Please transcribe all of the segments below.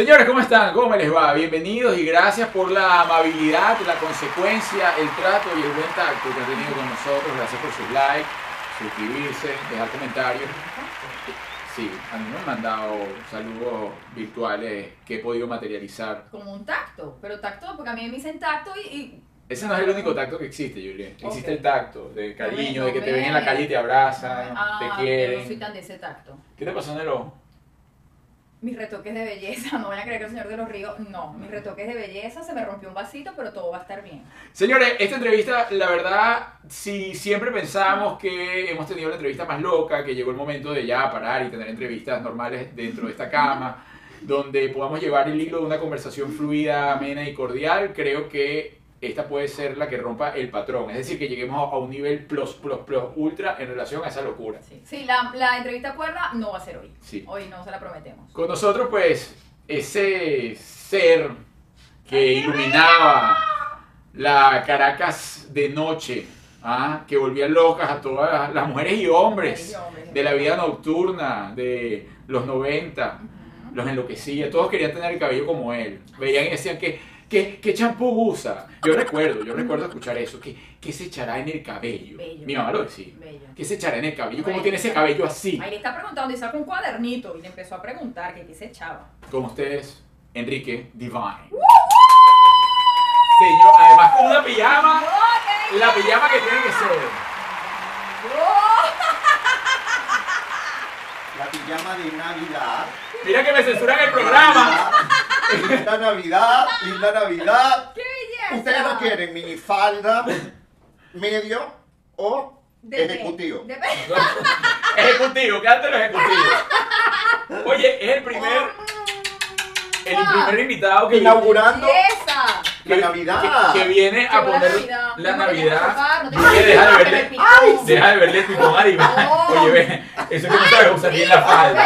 Señores, ¿cómo están? ¿Cómo les va? Bienvenidos y gracias por la amabilidad, la consecuencia, el trato y el buen tacto que han tenido con nosotros. Gracias por sus likes, suscribirse, dejar comentarios. Sí, a mí me han mandado saludos virtuales que he podido materializar. Como un tacto, pero tacto, porque a mí me dicen tacto y, y Ese no es el único tacto que existe, Julia. Existe Ok. el tacto de cariño, No de que me- te ven en la calle y te abrazan, Ah, te yo no soy quieren. tan de ese tacto. ¿Qué te pasó en el ojo? Mis retoques de belleza, no vayan a creer que el señor de los ríos, no, mis retoques de belleza, se me rompió un vasito, pero todo va a estar bien. Señores, esta entrevista, la verdad, si siempre pensamos que hemos tenido la entrevista más loca, que llegó el momento de ya parar y tener entrevistas normales dentro de esta cama, donde podamos llevar el hilo de una conversación fluida, amena y cordial, creo que esta puede ser la que rompa el patrón. Es decir, que lleguemos a un nivel plus, plus, plus, ultra en relación a esa locura. Sí, Sí, la, la entrevista cuerda no va a ser hoy. Sí. Hoy no se la prometemos. Con nosotros, pues, ese ser que iluminaba la Caracas de noche, ¿ah? que volvía locas a todas las mujeres y hombres Mujeres y hombres. de la vida nocturna de los 90, Ujú. los enloquecía, todos querían tener el cabello como él. Veían y decían que, ¿qué, qué champú usa? Yo recuerdo, yo recuerdo escuchar eso, ¿qué se echará en el cabello? Bello. Mi mamá lo decía. Bello. ¿Qué se echará en el cabello? ¿Cómo Ay, tiene ese cabello así? Ahí le está preguntando y saca un cuadernito y le empezó a preguntar que qué se echaba. con ustedes, Enrique Divine. Señor, además con una pijama, la pijama que tiene que ser. La pijama de Navidad. Mira que me censuran el programa. Linda Navidad, linda Navidad. ¡Qué belleza! Ustedes no quieren minifalda, medio o ejecutivo. Depende. Ejecutivo, quédate los ejecutivos. Oye, es el primer, el primer invitado que, Inaugurando ¡Belleza! Que- la Navidad. que, que viene a poner Navidad. la Navidad. no quieres deja de verle, picón. deja de verle Divine. No. Oye, ve, eso que no sabes usar bien la falda.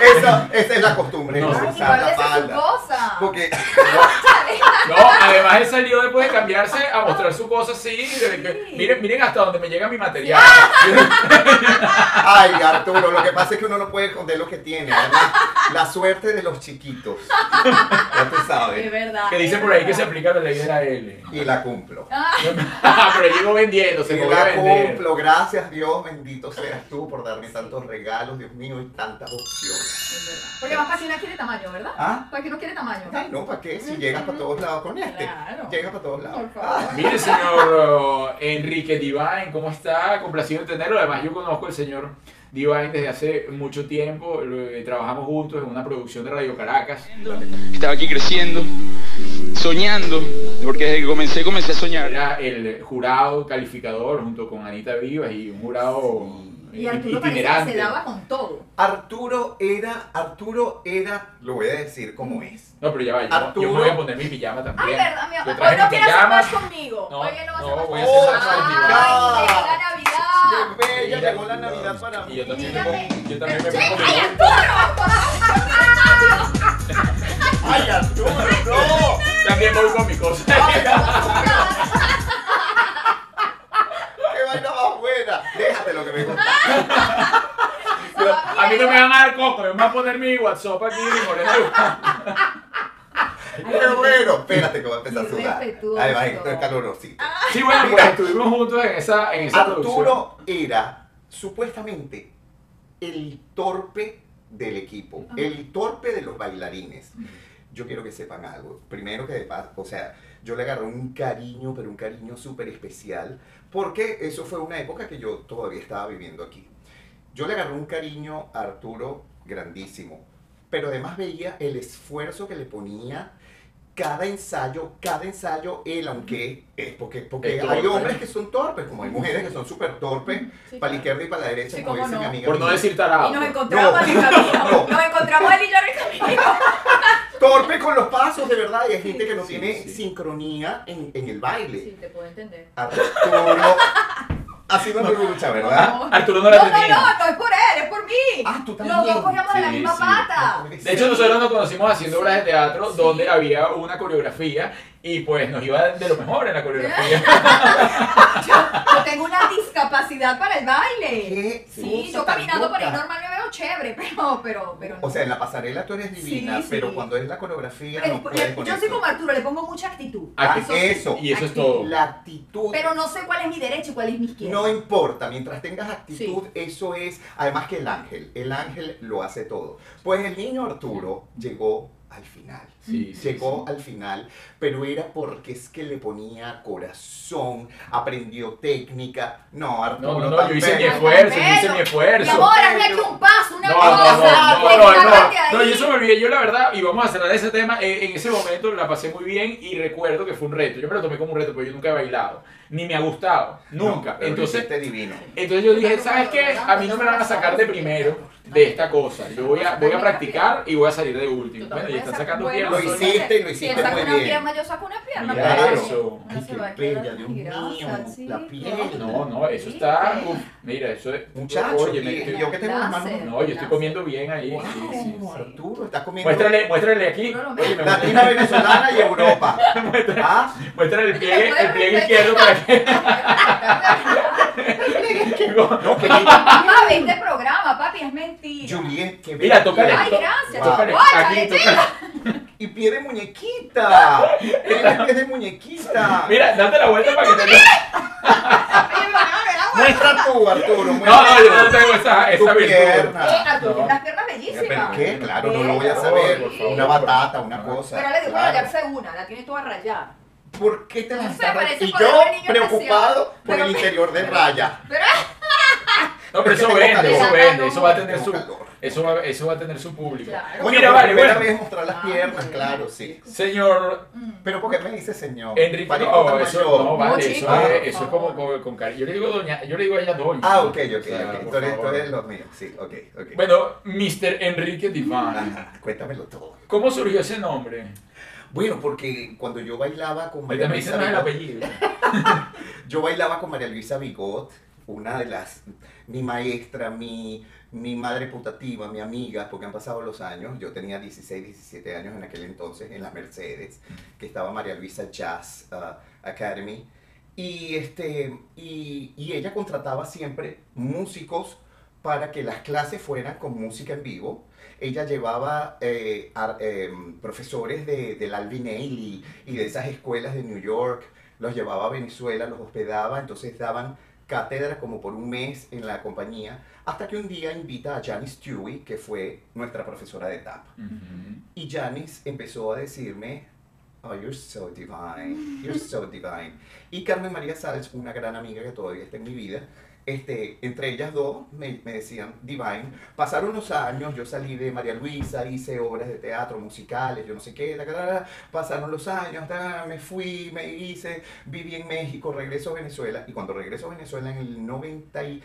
Esa, esa es la costumbre, No, no, sí. usar la su falda. cosa. Porque No, además él salió después de cambiarse a mostrar su cosa así. de que, miren, miren hasta donde me llega mi material. Ay, Arturo, lo que pasa es que uno no puede esconder lo que tiene. La suerte de los chiquitos. Ya tú Es sabes. verdad. Que dice es por ahí que se la ley de la L. Y la cumplo. Pero llegó vendiendo, se Y a la vender. cumplo. Gracias, Dios. Bendito seas tú por darme tantos regalos, Dios mío, y tantas opciones. Porque más para que uno quiere tamaño, ¿verdad? ¿Ah? Para que uno quiere tamaño. Ay, no, ¿para qué? Si llegas para todos lados con este. Claro. Llegas para todos lados. Por favor. Mire, señor uh, Enrique Divine, ¿cómo está? Complacido en tenerlo. Además, yo conozco al señor Divine desde hace mucho tiempo. Eh, Trabajamos juntos en una producción de Radio Caracas. Estaba aquí creciendo, soñando, porque desde que comencé, comencé a soñar. Era el jurado calificador junto con Anita Vivas y un jurado Y eh, Arturo itinerante. se daba con todo. Arturo era, Arturo era, lo voy a decir como es. No, pero ya va, yo, Arturo. yo me voy a poner mi pijama Ay, también. verdad, mi Yo amor. no mi quieres hacer más conmigo. No, Hoy no vas a no, hacer voy a más hacer conmigo. más contigo. Ay, llegó la ¡Qué Navidad. bella! Mira. Llegó la Navidad para Y mí. yo también me Dígame. pongo, yo también me Sí, pongo ay, mi- ¡Ay, Arturo, no! También voy con mi cosa. ¡Qué vaina más buena! Déjate lo que me gusta. A mí no me van a dar coco, me van a poner mi WhatsApp aquí y moreno. ¡Qué bueno! Espérate que voy a empezar a sudar. Además, esto es calorosito. Sí, bueno, pues estuvimos juntos en esa, en esa producción. Arturo era supuestamente el torpe del equipo, el torpe de los bailarines. Yo quiero que sepan algo. Primero que de paz, o sea, yo le agarré un cariño, pero un cariño súper especial, porque eso fue una época que yo todavía estaba viviendo aquí. Yo le agarré un cariño a Arturo grandísimo, pero además veía el esfuerzo que le ponía cada ensayo, cada ensayo, él, aunque es porque, porque Es hay hombres que son torpes, como hay mujeres que son súper torpes, Sí, para la izquierda y para la derecha, Sí, como dice mi no. amiga. Por no decir tarado. Y nos encontramos No. en el camino. No. Nos encontramos él y yo en el camino. Torpe con los pasos, de verdad, y hay gente que no Sí, tiene sí. sincronía en, en el baile. Sí, te puedo entender. Arturo, así no me gusta, ¿verdad? No, Arturo no no, la no, tenía. no, no es por él, es por mí. Ah, tú Los también. dos cogíamos de la misma sí. pata. De hecho, nosotros nos conocimos haciendo obras de teatro Sí. donde había una coreografía y pues nos iba de lo mejor en la coreografía. Yo, yo tengo una discapacidad para el baile. ¿Qué Sí, yo caminando por ahí loca? Chévere, pero, pero, pero no. O sea, en la pasarela tú eres divina, Sí, sí. pero cuando es la coreografía no le- puedes con yo soy como Arturo, le pongo mucha actitud. Ah, Eso. Y eso es todo. La actitud. Pero no sé cuál es mi derecha y cuál es mi izquierda. No importa, mientras tengas actitud, eso es, además que el ángel, el ángel lo hace todo. Pues el niño Arturo llegó al final. Sí, Llegó sí. al final, pero era porque es que le ponía corazón, aprendió técnica. No, Arturo. No, no, no, yo hice mi esfuerzo, yo hice mi Mi esfuerzo. amor, hazle aquí un paso, una No, cosa. no, no, no, no, no, yo se me olvidé, yo la verdad, y vamos a cerrar ese tema, eh, en ese momento la pasé muy bien y recuerdo que fue un reto, yo me lo tomé como un reto, porque yo nunca he bailado, ni me ha gustado, nunca, No, entonces, divino. entonces yo dije, ¿sabes qué? A mí no me van a sacar de primero de esta cosa, yo voy a, voy a practicar y voy a salir de último, bueno, y están sacando piernas, Lo hiciste y lo Si hiciste él saca muy una bien. pierna, yo saco una pierna. Mira claro. eso. No Dios mío, la piel. no, no, eso está, uf, mira, eso es, Muchacho, oye, yo que tengo las manos. No, yo estoy comiendo bien ahí, Wow, sí, sí, sí. Arturo, estás comiendo. Muéstrale, muéstrale aquí, No, no, Latina, venezolana y Europa. ¿Ah? Muéstrale el pliegue, ¿me puedes el pliegue respetar? izquierdo para que... No, que ve este programa, papi, es mentira. Juliet, que Mira, tócale. Ay, gracias. Tócale, Guáchale, aquí, chica. tócale. Y pie de muñequita. Tiene de muñequita. Mira, date la vuelta para que te... Muestra tú, Arturo. No, muestra no, yo no tengo esa, esa virtud. pierna. Eh, Arturo, No. tiene unas piernas bellísimas. ¿Pero qué? Claro, no lo voy a saber. Una batata, una cosa. Pero le digo claro. rayarse una, la tiene toda rayada. ¿Por qué te la No sé, Y yo preocupado por Pero- el interior de raya. Pero No, pero eso vende, eso vende, eso va a tener su... Eso va, eso va a tener su público. Claro. Mira, vale, bueno. vez mostrar las Ah, piernas, muy claro, sí. Señor Mm. Pero ¿por qué me dice señor? Enrique, no, eso no, vale, No, eso, chico, es, por eso es como con, con cari- Yo le digo doña, yo le digo a ella doña. Ah, ok, ok, O sea, ok. Tú eres, tú eres los míos, sí, ok, ok. Bueno, Mr. Enrique Divine. Ajá, cuéntamelo todo. ¿Cómo surgió ese nombre? Bueno, porque cuando yo bailaba con María Ahorita me dicen Luisa más el Bigot, apellido. yo bailaba con María Luisa Bigot, una de las, mi maestra, mi, mi madre putativa, mi amiga, porque han pasado los años, yo tenía 16, 17 años en aquel entonces en la Mercedes, que estaba María Luisa Jazz uh, Academy, y, este, y, y ella contrataba siempre músicos para que las clases fueran con música en vivo. Ella llevaba eh, ar- em, profesores de, del Alvin Ailey y de esas escuelas de New York, los llevaba a Venezuela, los hospedaba, entonces daban cátedra como por un mes en la compañía, hasta que un día invita a Janice Stewie, que fue nuestra profesora de tap. Y Janice empezó a decirme, oh, you're so divine, you're so divine. Y Carmen María Sáenz, una gran amiga que todavía está en mi vida, este, entre ellas dos me, decían divine. Pasaron los años, yo salí de María Luisa, hice obras de teatro, musicales, yo no sé qué, la, la, pasaron los años, me fui, me hice, viví en México, regreso a Venezuela. Y cuando regreso a Venezuela en el 90 y,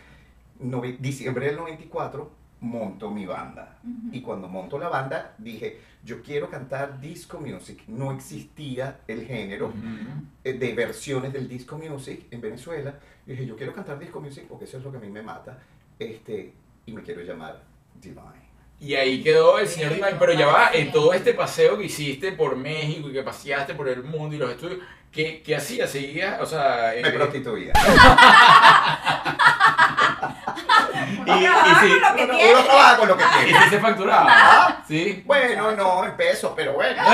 diciembre del 94, monto mi banda. Y cuando monto la banda, dije, yo quiero cantar disco music. No existía el género Ujú. eh, de versiones del disco music en Venezuela. Y dije, yo quiero cantar disco music porque eso es lo que a mí me mata. Este, y me quiero llamar Divine. Y ahí quedó el señor Divine, pero ya va, en todo este paseo que hiciste por México y que paseaste por el mundo y los estudios, ¿qué, qué hacías? ¿Seguías? O sea, Me eh, prostituía. y, y, Con lo que Uno, tiene. uno trabaja con lo que y se facturaba. Ah, ¿Sí? Bueno, no, en pesos, pero bueno.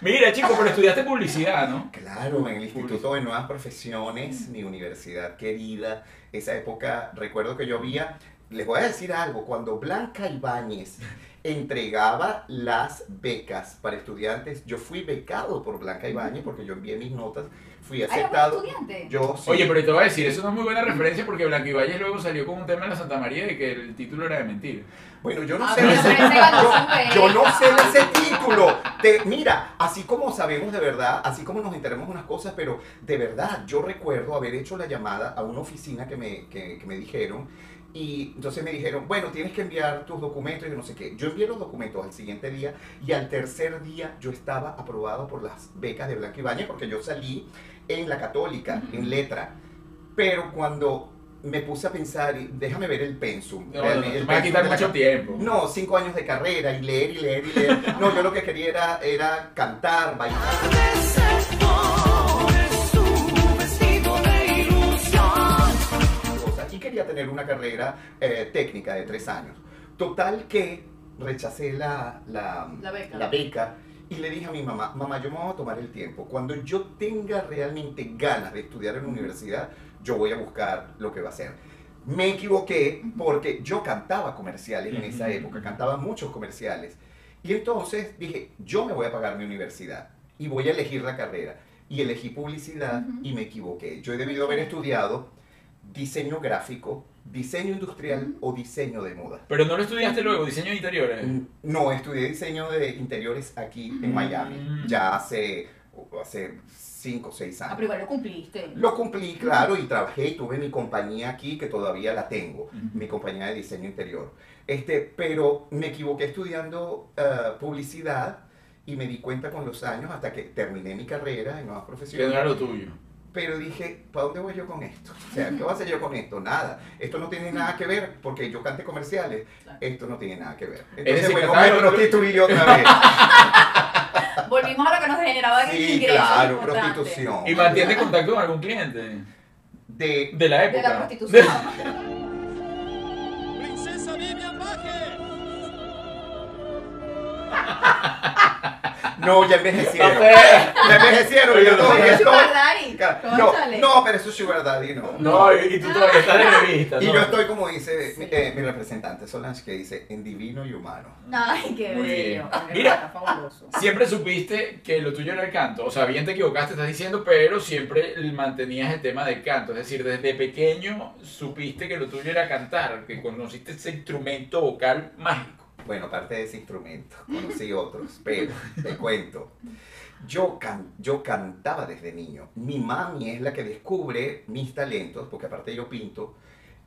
Mira, chico, pero estudiaste publicidad, ¿no? Claro, en el Instituto de Nuevas Profesiones, mi universidad querida, esa época, recuerdo que yo había, les voy a decir algo, cuando Blanca Ibáñez entregaba las becas para estudiantes, yo fui becado por Blanca Ibáñez porque yo envié mis notas, fui Ay, ¿eres aceptado. estudiante? Yo sí. Oye, pero te voy a decir, eso no es muy buena referencia porque Blanquivalles luego salió con un tema en la Santa María de que el título era de mentira. Bueno, yo no Ah, sé pero ese, yo no sé ese título. Te- mira, así como sabemos de verdad, así como nos enteramos unas cosas, pero de verdad, yo recuerdo haber hecho la llamada a una oficina que me, que, que me dijeron. Y entonces me dijeron, bueno, tienes que enviar tus documentos y yo no sé qué. Yo envié los documentos al siguiente día y al tercer día yo estaba aprobado por las becas de Blanca Ibáñez porque yo salí en la católica, en letra. Pero cuando me puse a pensar, déjame ver el pensum. No, no, el te va a quitar mucho tiempo. no, cinco años de carrera y leer y leer y leer. No, yo lo que quería era, era cantar, bailar. Quería tener una carrera eh, técnica de tres años. Total que rechacé la, la, La beca. la beca y le dije a mi mamá, mamá, yo me voy a tomar el tiempo. Cuando yo tenga realmente ganas de estudiar en la universidad, yo voy a buscar lo que va a hacer. Me equivoqué porque yo cantaba comerciales en esa época, cantaba muchos comerciales. Y entonces dije, yo me voy a pagar mi universidad y voy a elegir la carrera. Y elegí publicidad Ujú. y me equivoqué. Yo he debido haber estudiado diseño gráfico, diseño industrial o diseño de moda. Pero no lo estudiaste luego, diseño de interiores. Mm, No, estudié diseño de interiores aquí en Miami, Mm. ya hace, hace cinco o seis Ah, años. pero igual lo cumpliste. Lo cumplí, claro, y trabajé y tuve mi compañía aquí que todavía la tengo, mi compañía de diseño interior. Este, pero me equivoqué estudiando eh, publicidad y me di cuenta con los años hasta que terminé mi carrera en nuevas Que no profesiones. era lo tuyo. Pero dije, ¿para dónde voy yo con esto? O sea, ¿qué voy a hacer yo con esto? Nada. Esto no tiene nada que ver porque yo cante comerciales. Esto no tiene nada que ver. Es Entonces, bueno, me prostituí otra vez. Volvimos a lo que nos generaba Sí, ingresos claro, importantes. prostitución. ¿Y mantiene contacto con algún cliente? De, De la De época. la prostitución. no, ya envejecieron. Ya envejecieron. Oye, yo todavía estoy-. No, no, pero eso es Sugar Daddy, no. No, y y tú todavía estás de revista. Y ¿no? yo estoy como dice Sí. eh, mi representante Solange, que dice en divino y humano. Ay, qué Muy bello. Mira. fabuloso. Siempre supiste que lo tuyo era el canto. O sea, bien te equivocaste, estás diciendo, pero siempre mantenías el tema del canto. Es decir, desde pequeño supiste que lo tuyo era cantar, que conociste ese instrumento vocal mágico. Bueno, aparte de ese instrumento, conocí otros, pero te cuento. Yo, can- yo cantaba desde niño. Mi mami es la que descubre mis talentos, porque aparte yo pinto.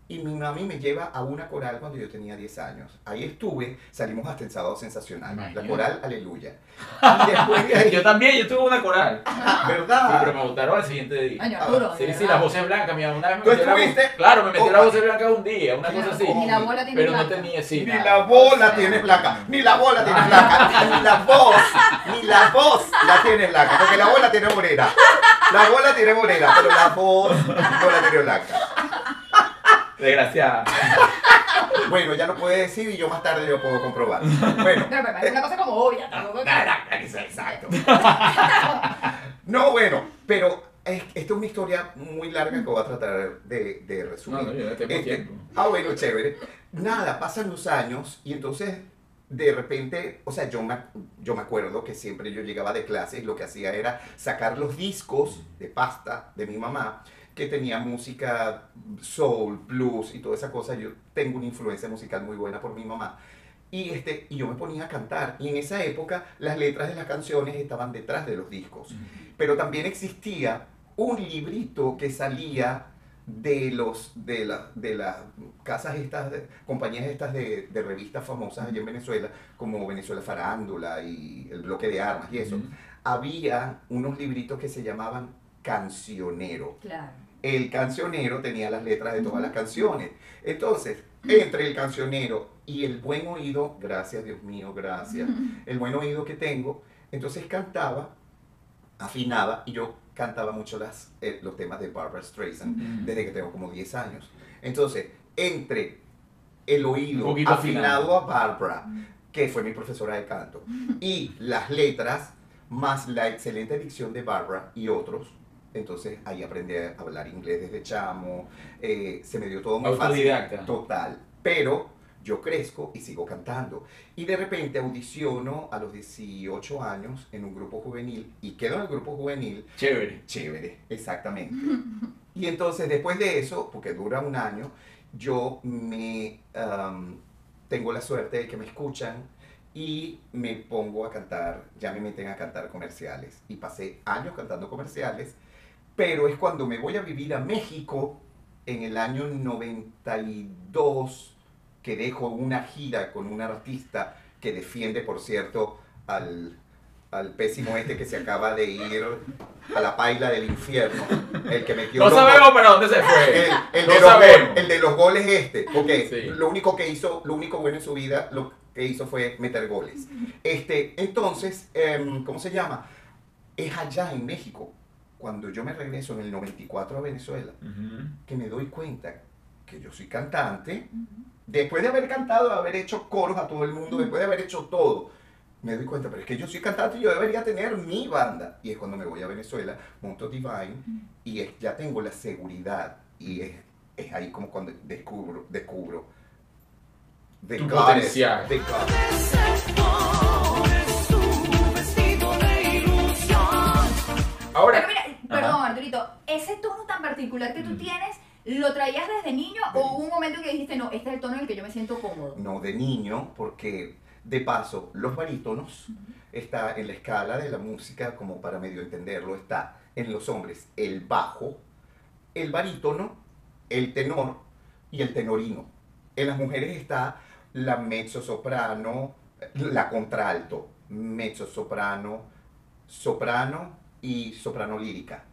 Y mi mami me lleva a una coral cuando yo tenía 10 años. Ahí estuve, salimos hasta en Sábado Sensacional. La Imagínate. coral Aleluya. Y después de ahí, Yo también, yo tuve una coral. Sí, ¿verdad? pero me votaron al siguiente día. Año Arturo, Sí, sí, las voces blancas, mira, una vez me ¿Tú metí la voz- estuviste? Claro, me metí Oh, la voz blanca un día, una cosa la- así. Ni la bola tiene Pero no blanca. tenía, sí. Ni nada. la bola tiene placa, ni la bola tiene placa, ni la voz, ni la voz la tiene blanca, porque la bola tiene morena. La bola tiene morena, pero la voz no la tiene blanca. Desgraciada. Bueno, ya lo puede decir y yo más tarde lo puedo comprobar. Bueno, Pero, pero es una cosa como obvia. tampoco exacto. No, bueno, pero es- esta es una historia muy larga que voy a tratar de, de resumir. No, no, yo no tengo Este, tiempo. Ah, bueno, chévere. Nada, pasan los años y entonces de repente, o sea, yo me, yo me acuerdo que siempre yo llegaba de clases, lo que hacía era sacar los discos de pasta de mi mamá, que tenía música soul, blues y toda esa cosa. Yo tengo una influencia musical muy buena por mi mamá. Y, este, y yo me ponía a cantar. Y en esa época las letras de las canciones estaban detrás de los discos. Pero también existía un librito que salía de los de la- de las casas estas de- compañías estas de, de revistas famosas allá en Venezuela como Venezuela Farándula y el bloque de armas y eso había unos libritos que se llamaban cancionero Claro. El cancionero tenía las letras de todas las canciones. Entonces, entre el cancionero y el buen oído, gracias Dios mío, gracias, el buen oído que tengo, entonces cantaba, afinaba y yo cantaba mucho las, eh, los temas de Barbara Streisand desde que tengo como 10 años. Entonces, entre el oído afinado. a Barbara, que fue mi profesora de canto, y las letras, más la excelente dicción de Barbara y otros. Entonces ahí aprendí a hablar inglés desde chamo, eh, se me dio todo muy Autodidacta. fácil. Total. Pero yo crezco y sigo cantando. Y de repente audiciono a los 18 años en un grupo juvenil y quedo en el grupo juvenil Chévere. Chévere, exactamente. Y entonces después de eso, porque dura un año, yo me am, tengo la suerte de que me escuchan y me pongo a cantar, ya me meten a cantar comerciales. Y pasé años cantando comerciales, pero es cuando me voy a vivir a México en el año 92 que dejo una gira con un artista que defiende, por cierto, al, al pésimo este que se acaba de ir a la paila del infierno, el que metió No sabemos para dónde se fue. el, el No de los sabemos. gol- el de los goles este, porque Sí. lo único que hizo, lo único bueno en su vida, lo que hizo fue meter goles. Este, entonces, em, ¿cómo se llama? Es allá en México, cuando yo me regreso en el 94 a Venezuela, que me doy cuenta que yo soy cantante, después de haber cantado, de haber hecho coros a todo el mundo, después de haber hecho todo, me doy cuenta, pero es que yo soy cantante y yo debería tener mi banda. Y es cuando me voy a Venezuela, monto Divine y es- ya tengo la seguridad y es, es ahí como cuando descubro, descubro. The Tu goddess, potencial. the ese tono tan particular que tú Mm. tienes, ¿lo traías desde niño o hubo un momento en que dijiste, no, este es el tono en el que yo me siento cómodo? no de niño, porque de paso, los barítonos está en la escala de la música, como para medio entenderlo, está en los hombres el bajo, el barítono, el tenor y el tenorino. En las mujeres está la mezzo soprano, la contralto, mezzo soprano, soprano y soprano lírica.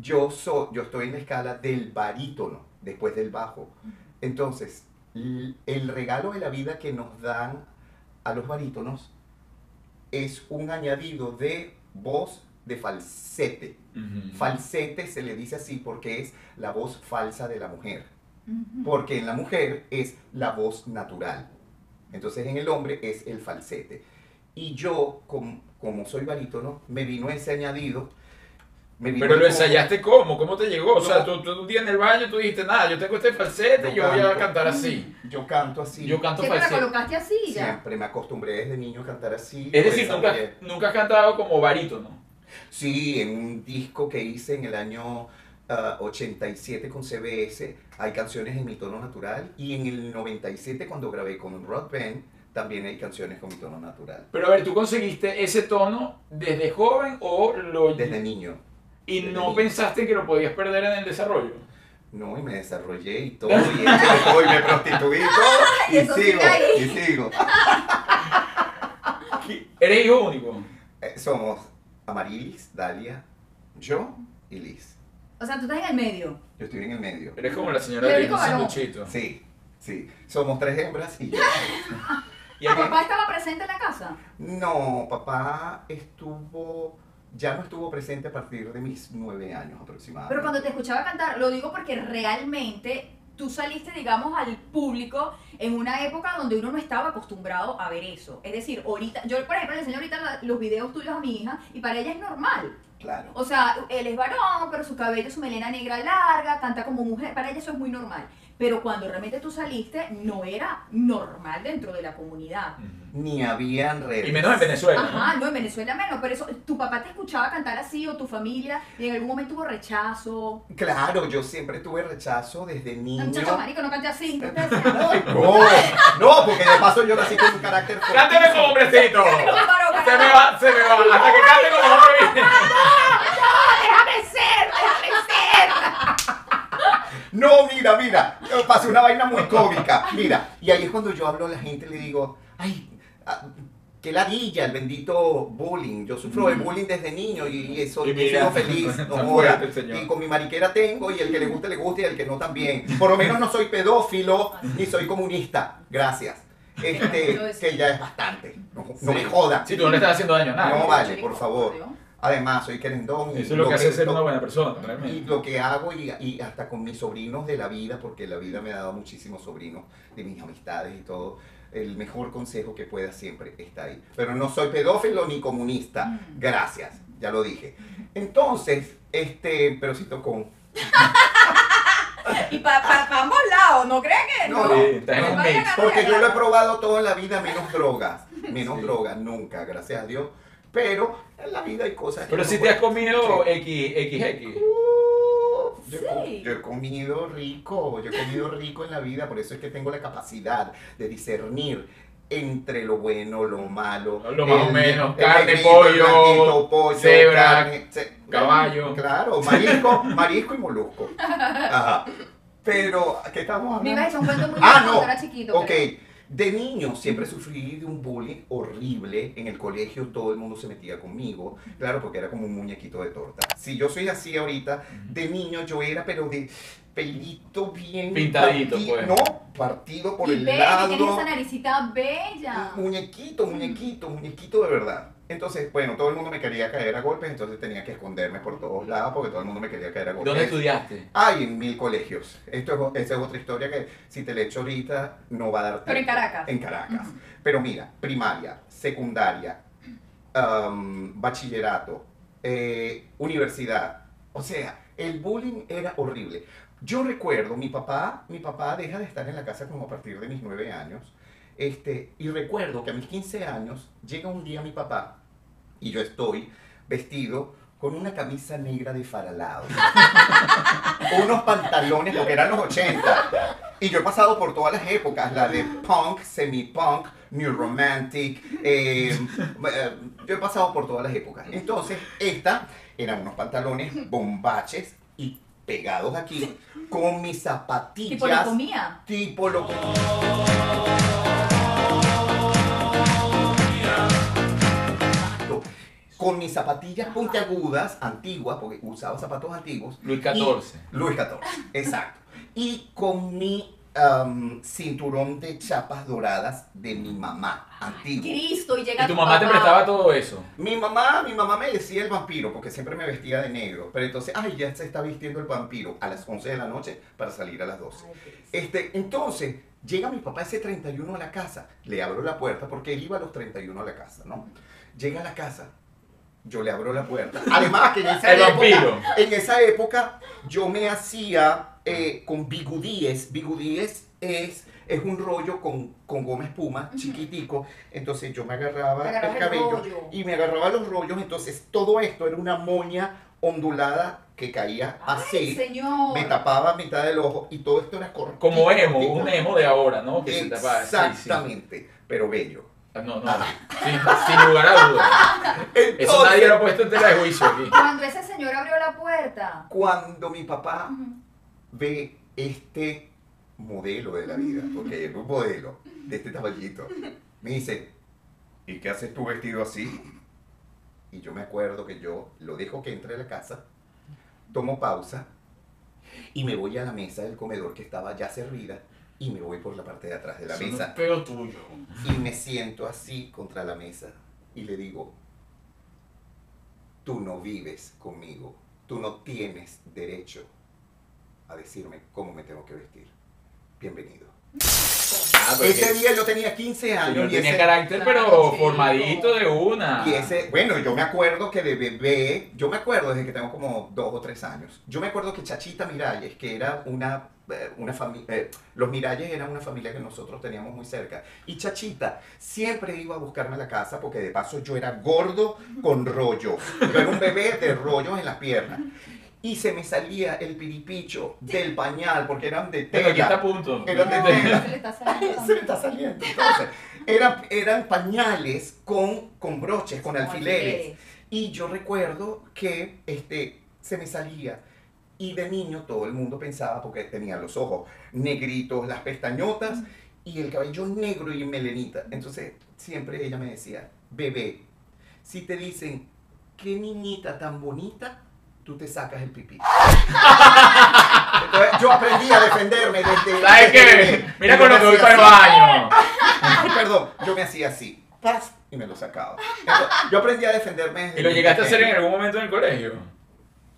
Yo, soy, yo estoy en la escala del barítono, después del bajo. Entonces, el regalo de la vida que nos dan a los barítonos es un añadido de voz de falsete. Falsete se le dice así porque es la voz falsa de la mujer. Porque en la mujer es la voz natural. Entonces en el hombre es el falsete. Y yo, com- como soy barítono, me vino ese añadido. Me Pero lo como- ensayaste cómo, ¿cómo te llegó? O sea, No. tú, tú un día en el baño tú dijiste, nada, yo tengo este falsete, yo voy a cantar así. Yo canto así. Yo canto Siempre la falsete. colocaste así ya. Siempre me acostumbré desde niño a cantar así. Es decir, esa nunca, manera. nunca has cantado como barítono. Sí, en un disco que hice en el año ah, 87 con CBS, hay canciones en mi tono natural. Y en el 97, cuando grabé con Rod Band, también hay canciones con mi tono natural. Pero a ver, ¿tú conseguiste ese tono desde joven o lo... Desde niño. Y no niño. pensaste que lo podías perder en el desarrollo? No, y me desarrollé y todo, y, todo, me prostituí y todo, y sigo, y sigo. ¿Eres hijo único? Eh, somos Amarilis, Dalia, yo y Liz. O sea, tú estás en el medio. Yo estoy en el medio. Eres como la señora de varón. sanduchito. Sí, sí. Somos tres hembras y yo. ¿Y ¿Tu a qué- papá estaba presente en la casa? No, papá estuvo, ya no estuvo presente a partir de mis nueve años aproximadamente. Pero cuando te escuchaba cantar, lo digo porque realmente tú saliste, digamos, al público en una época donde uno no estaba acostumbrado a ver eso. Es decir, ahorita, yo por ejemplo le enseño ahorita los videos tuyos a mi hija y para ella es normal. Claro. O sea, él es varón, pero su cabello, su melena negra larga, canta como mujer, para ella eso es muy normal. Pero cuando realmente tú saliste, no era normal dentro de la comunidad. Ni habían redes. Y menos en Venezuela, Ajá, ¿no? no, en Venezuela menos, pero eso, tu papá te escuchaba cantar así o tu familia y en algún momento hubo rechazo. Claro, yo siempre tuve rechazo desde niño. Muchacho marico, no cante así. no No, no, porque de paso yo nací con un carácter fuerte. ¡Cánteme como hombrecito! Se me va, se me va. Hasta que cante como hombre. déjame ser, déjame ser. No, mira, mira, yo pasé una vaina muy cómica. Mira, y ahí es cuando yo hablo a la gente y le digo, ay, ah, qué ladilla el bendito bullying. Yo sufro de bullying desde niño y, y eso Y mira, feliz. No joda. Y con mi mariquera tengo, y el que le guste, le guste, y el que no también. Por lo menos no soy pedófilo ni soy comunista. Gracias. Este, que ya es bastante. No, no me jodan. Si tú no le estás haciendo daño a nadie. No vale, por favor. Además, soy querendón. y Eso es lo que hace ser lo- una buena persona, y realmente. lo que hago, y, y hasta con mis sobrinos de la vida, porque la vida me ha dado muchísimos sobrinos de mis amistades y todo, el mejor consejo que pueda siempre está ahí. Pero no soy pedófilo ni comunista. Mm. Gracias, ya lo dije. Entonces, este, pero sí tocó. Y para ambos lados, ¿no crees que No, no? Sí, mix. a Porque yo lo he probado toda en la vida, menos drogas. Menos Sí. drogas, nunca, gracias a Dios. Pero en la vida hay cosas que Pero no si te has comido. XXX. Yo, Sí. yo he comido rico, yo he comido rico en la vida, por eso es que tengo la capacidad de discernir entre lo bueno, lo malo. Lo más o menos, el carne, pollo, pollo, cebra, carne, ce- caballo. Claro, marisco, marisco y molusco. Ajá. Pero, ¿qué estamos Me iba a hablando? echar un cuento muy Ah, no. cuando era chiquito. Ok, pero- de niño siempre sufrí de un bullying horrible. En el colegio todo el mundo se metía conmigo. Claro, porque era como un muñequito de torta. Si yo soy así ahorita, de niño yo era, pero de pelito bien. Pintadito, parti- pues. No, partido por y el que lado. esa naricita bella. Muñequito, muñequito, muñequito de verdad. Entonces, bueno, todo el mundo me quería caer a golpes, entonces tenía que esconderme por todos lados porque todo el mundo me quería caer a golpes. ¿Dónde estudiaste? Hay en mil colegios. Esto es, esa es otra historia que si te la echo ahorita no va a dar Pero en tiempo. Caracas. En Caracas. Pero mira, primaria, secundaria, am, bachillerato, eh, universidad. O sea, el bullying era horrible. Yo recuerdo, mi papá, mi papá deja de estar en la casa como a partir de mis nueve años. Este, y recuerdo que a mis 15 años llega un día mi papá y yo estoy vestido con una camisa negra de faralado, unos pantalones, porque eran los 80. Y yo he pasado por todas las épocas, la de punk, semi-punk, new romantic, eh, eh, yo he pasado por todas las épocas. Entonces, esta eran unos pantalones bombaches y pegados aquí, con mis zapatillas. Tipo lo comía. Tipo lo Con mis zapatillas puntiagudas, antiguas, porque usaba zapatos antiguos. Luis XIV. Luis XIV, exacto. Y con mi am, cinturón de chapas doradas de mi mamá, antiguo. Cristo, y llega ¿Y tu mamá te prestaba todo eso? Mi mamá, mi mamá me decía el vampiro, porque siempre me vestía de negro. Pero entonces, ay, ya se está vistiendo el vampiro a las 11 de la noche para salir a las 12. Ay, Cristo. Este, entonces, llega mi papá ese 31 a la casa, le abro la puerta, porque él iba a los 31 a la casa, ¿no? Llega a la casa, yo le abro la puerta. Además que en esa, El época, en esa época yo me hacía eh, con bigudíes. Bigudíes es, es un rollo con, con goma espuma, chiquitico. Entonces yo me agarraba el cabello y me agarraba los rollos. Entonces todo esto era una moña ondulada que caía Ay, así señor. me tapaba mitad del ojo y todo esto era corto. Como emo, un emo de ahora, ¿no? Que se tapa. sí, sí. Exactamente, pero bello. Ah, No, no, sin, sin lugar a dudas. Eso Entonces, nadie lo ha puesto en tela de juicio aquí. Cuando ese señor abrió la puerta. Cuando mi papá ve este modelo de la vida, porque es un modelo de este tamañito, me dice, ¿y qué haces tú vestido así? Y yo me acuerdo que yo lo dejo que entre a la casa, tomo pausa y me voy a la mesa del comedor que estaba ya servida y me voy por la parte de atrás de la Eso mesa. es peo tuyo. y me siento así contra la mesa y le digo, tú no vives conmigo, tú no tienes derecho a decirme cómo me tengo que vestir. Bienvenido. Ah, Ese día yo tenía 15 el años señor y tenía ese, carácter, Claro, pero chico. formadito de una. y ese, bueno, yo me acuerdo que de bebé, yo me acuerdo desde que tengo como dos o tres años, yo me acuerdo que Chachita Miralles, que era una, eh, una familia, los Miralles eran una familia que nosotros teníamos muy cerca, y Chachita siempre iba a buscarme a la casa porque de paso yo era gordo con rollos, yo era un bebé de rollos en las piernas. Y se me salía el piripicho del pañal porque eran de Pero aquí está a tela. punto. Era de tela. se le está saliendo. Se me está saliendo. Entonces, era- eran pañales con, con broches, con alfileres. alfileres. Y yo recuerdo que este, se me salía. Y de niño todo el mundo pensaba, porque tenía los ojos negritos, las pestañotas y el cabello negro y melenita. Entonces siempre ella me decía, bebé, si te dicen, qué niñita tan bonita, tú te sacas el pipí. Entonces yo aprendí a defenderme desde... ¿Sabes qué? Mira con lo que voy para el baño. Perdón, yo me hacía así, ¡paz! y me lo sacaba. Entonces, yo aprendí a defenderme. desde ¿Y lo llegaste a hacer en algún momento en el colegio?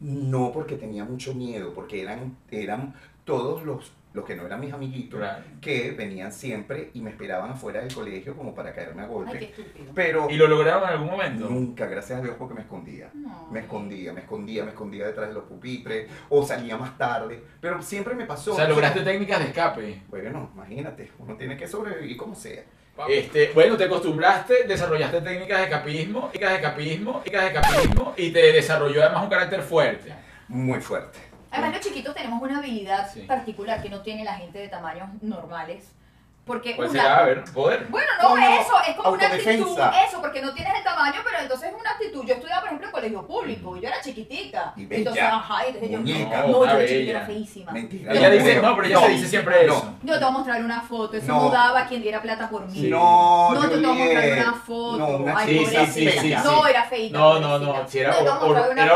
No porque tenía mucho miedo, porque eran, eran todos los, los que no eran mis amiguitos, Claro. que venían siempre y me esperaban afuera del colegio como para caerme a golpe. Ay, qué estúpido. Pero ¿Y lo lograron en algún momento? nunca, gracias a Dios, porque me escondía. No. Me escondía, me escondía, me escondía detrás de los pupitres o salía más tarde. Pero siempre me pasó. O sea, lograste técnicas de escape. Bueno, imagínate, uno tiene que sobrevivir como sea. Este, bueno, te acostumbraste, desarrollaste técnicas de escapismo, técnicas de escapismo, técnicas de escapismo y te desarrolló además un carácter fuerte. Muy fuerte. Además, los chiquitos tenemos una habilidad Sí. particular que no tiene la gente de tamaños normales. Porque ¿Cuál una- será? A ver, poder. Bueno, no, Como eso, es como una actitud, eso, porque no tienes el tamaño, pero entonces es una actitud. Yo estudiaba, por ejemplo, en colegio público, y yo era chiquitita. Y bella. Entonces, ajá, entonces yo, Muñeca. no, No, yo era bella. feísima. Mentira. Ella dice, no, pero ella se dice siempre no. eso. Yo te voy a mostrar una foto, eso No. mudaba a quien diera plata por mí. Sí. No, No, yo te voy a mostrar una foto. No, una Ay, Sí, sí, pobrecita. sí. No, era feita. No, no, no, si era, era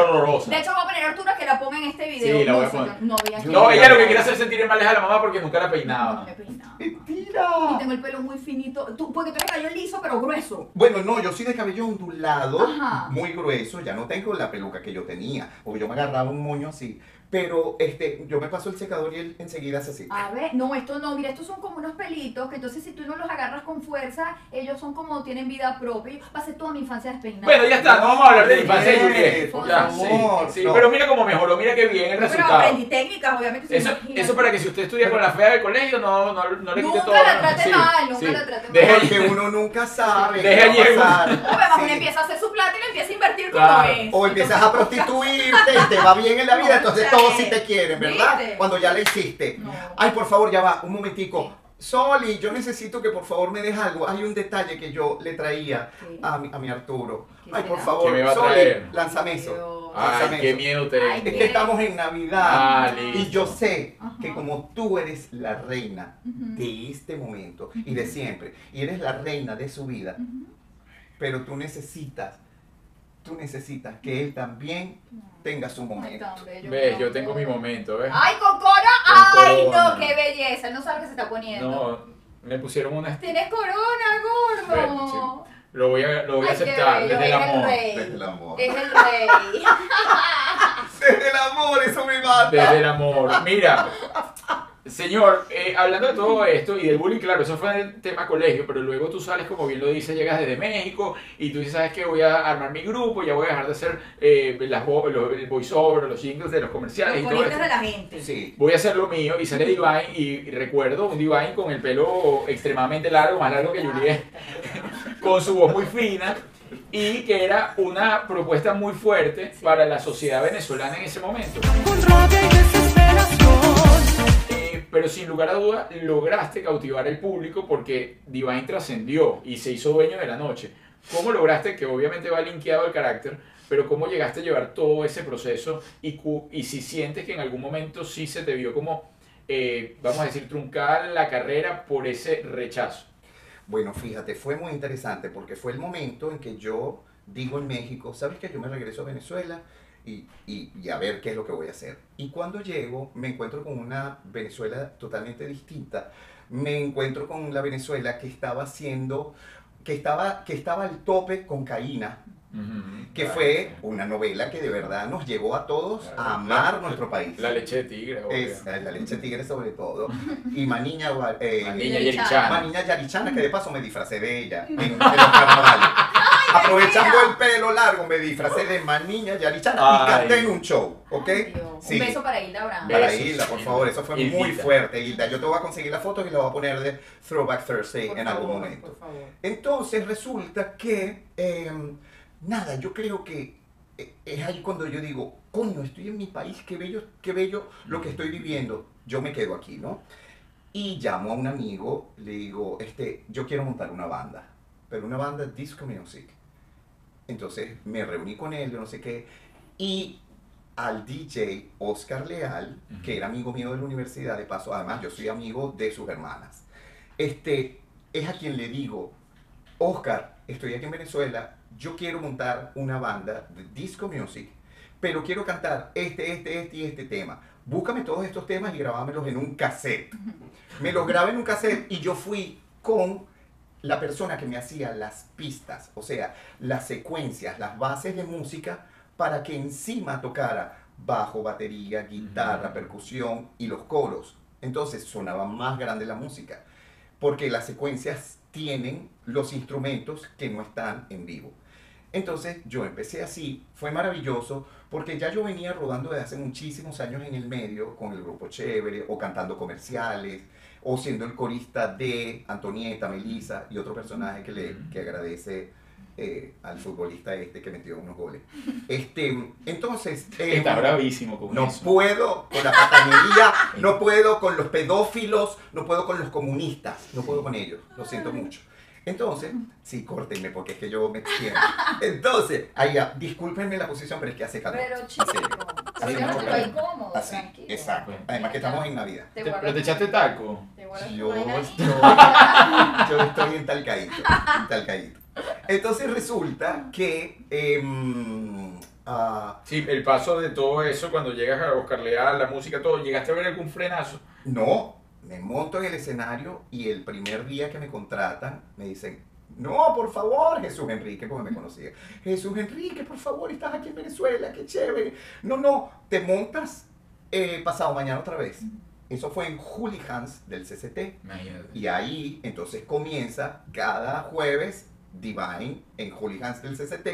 horrorosa. De hecho, voy a poner a Arturo que la ponga en este video. Sí, la voy a no, poner. no, ella lo que quiere hacer es sentir mal es a la mamá porque nunca la No, peinaba. me peinaba. Mentira. Y tengo el pelo muy finito. Tú, porque tú eres cabello liso, pero grueso. Bueno, no, yo soy de cabello ondulado, Ajá. muy grueso, ya no tengo la peluca que yo tenía, porque yo me agarraba un moño así. Pero este, yo me paso el secador y él enseguida hace así. A ver, no, esto no, mira, estos son como unos pelitos que entonces si tú no los agarras con fuerza, ellos son como, tienen vida propia. Yo pasé toda mi infancia despeinada. Bueno, ya está, no vamos a hablar de la infancia de Juliet, por Ya, favor, sí, sí, no. pero mira cómo mejoró, mira qué bien el Pero resultado. aprendí técnicas, obviamente. se Eso, eso para que si usted estudia con la fea del colegio, no, no, no le quite Nunca todo. la ¿no? trate Sí, mal, nunca sí. la trate mal. Porque uno nunca sabe Deja qué allí va a el- pasar. No, además uno Sí. empieza a hacer su plata y lo empieza a invertir como es. O empiezas a prostituirte y te va bien en la vida, entonces todos sí te quieren, ¿verdad? ¿Viste? Cuando ya le hiciste. No. Ay, por favor, ya va, un momentico. Soli, yo necesito que por favor me des algo. Hay un detalle que yo le traía a mi, a mi Arturo. ¿Qué Ay, por favor, ¿Qué me va a Soli, lánzame eso. Ay, Lánzame qué eso. miedo. Ay, Es que estamos en Navidad. Ah, listo. y yo sé Ajá. que como tú eres la reina de este momento y de siempre, y eres la reina de su vida, pero tú necesitas, tú necesitas que él también tenga su Ay, momento. tan bello, Ves, yo tengo mi momento, ¿ves? Ay, con corona. Ay, corona. no, qué belleza. Él no sabe lo que se está poniendo. No, me pusieron una. Tienes corona, gordo. Bueno, Lo voy a, lo voy a Ay, aceptar bello, desde el amor. Desde el amor. Es el rey. Desde el amor, eso me mata. Desde el amor. Mira, señor, eh, hablando de todo esto y del bullying, claro, eso fue el tema colegio, pero luego tú sales, como bien lo dice, llegas desde México y tú dices, ¿sabes qué? Voy a armar mi grupo, ya voy a dejar de hacer eh, las vo- los- el voiceover, los jingles de los comerciales Los y todo esto. de la gente. Sí. Voy a hacer lo mío y sale Divine y recuerdo un Divine con el pelo extremadamente largo, más largo que Juliet, con su voz muy fina y que era una propuesta muy fuerte para la sociedad venezolana en ese momento. Con rabia y desesperación. Eh, pero sin lugar a dudas lograste cautivar al público porque Divine trascendió y se hizo dueño de la noche. ¿Cómo lograste, que obviamente va linkeado al carácter, pero cómo llegaste a llevar todo ese proceso y, y si sientes que en algún momento sí se te vio como, eh, vamos a decir, truncada la carrera por ese rechazo? Bueno, fíjate, fue muy interesante porque fue el momento en que yo digo en México, ¿sabes qué? Yo me regreso a Venezuela y, y- y a ver qué es lo que voy a hacer. Y cuando llego, me encuentro con una Venezuela totalmente distinta. Me encuentro con la Venezuela que estaba haciendo, que estaba, que estaba al tope con Caína, que Claro. fue una novela que de verdad nos llevó a todos Claro. a amar nuestro país. La leche de tigre. obvio. Es, eh, la leche tigre sobre todo. Y Maniña, eh, Maniña. Maniña Yarichana, que de paso me disfracé de ella en, en los carnavales. Aprovechando el pelo largo, me disfracé de Maniña Yarichana y canté en un show, ¿ok? Ay, Dios. Sí. Un beso para Hilda Abraham. Para Besos. Hilda, por favor, eso fue muy fuerte, Hilda. Yo te voy a conseguir las fotos y las voy a poner de Throwback Thursday Por en algún momento. Por favor. Entonces resulta que, eh, nada, yo creo que eh, es ahí cuando yo digo, coño, estoy en mi país, qué bello, qué bello lo que estoy viviendo. Yo me quedo aquí, ¿no? Y llamo a un amigo, le digo, este, yo quiero montar una banda, pero una banda disco music. Entonces me reuní con él, yo no sé qué, y al DJ Oscar Leal, que era amigo mío de la universidad, de paso, además yo soy amigo de sus hermanas. Este, es a quien le digo, Oscar, estoy aquí en Venezuela, yo quiero montar una banda de disco music, pero quiero cantar este, este, este y este tema. Búscame todos estos temas y grabámelos en un cassette. Me los grabé en un cassette y yo fui con la persona que me hacía las pistas, o sea, las secuencias, las bases de música, para que encima tocara bajo, batería, guitarra, percusión y los coros. Entonces sonaba más grande la música, porque las secuencias tienen los instrumentos que no están en vivo. Entonces yo empecé así, fue maravilloso, porque ya yo venía rodando desde hace muchísimos años en el medio con el grupo Chévere, o cantando comerciales, o siendo el corista de Antonieta, Melissa y otro personaje que le que agradece eh, al futbolista este que metió unos goles. Este, entonces, eh, Está bravísimo con no eso. puedo con la patanería, no puedo con los pedófilos, no puedo con los comunistas, no puedo con ellos, lo siento mucho. Entonces, sí, córtenme porque es que yo me extiendo. Entonces, ahí ya, discúlpenme la posición, pero es que hace calor. Pero chico, Así, pero así yo no incómodo, Así, tranquilo. exacto. Además que estamos en Navidad. Te pero te echaste talco. te Yo estoy, yo estoy en Talcaíto, en Talcaíto. Entonces resulta que ah, Sí, el paso de todo eso, cuando llegas a Oscar Leal, la música, todo, ¿llegaste a ver algún frenazo? No, me monto en el escenario y el primer día que me contratan me dicen, no, por favor, Jesús Enrique, porque me conocía. Jesús Enrique, por favor, estás aquí en Venezuela, qué chévere. No, no, te montas eh, pasado mañana otra vez. Eso fue en Hooligans del CCT. Imagínate. Y ahí entonces comienza cada jueves Divine en Hooligans del CCT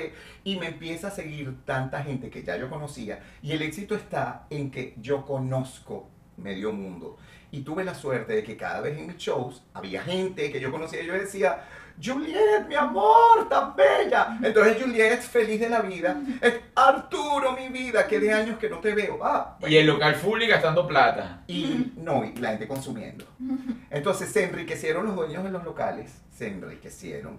y me empieza a seguir tanta gente que ya yo conocía. Y el éxito está en que yo conozco medio mundo. Y tuve la suerte de que cada vez en mis shows había gente que yo conocía y yo decía, Juliet, mi amor, tan bella. Entonces Juliet, feliz de la vida. Es, Arturo, mi vida, que de años que no te veo. Ah, Y el local full y gastando plata. y no, y la gente consumiendo. Entonces se enriquecieron los dueños de los locales, se enriquecieron.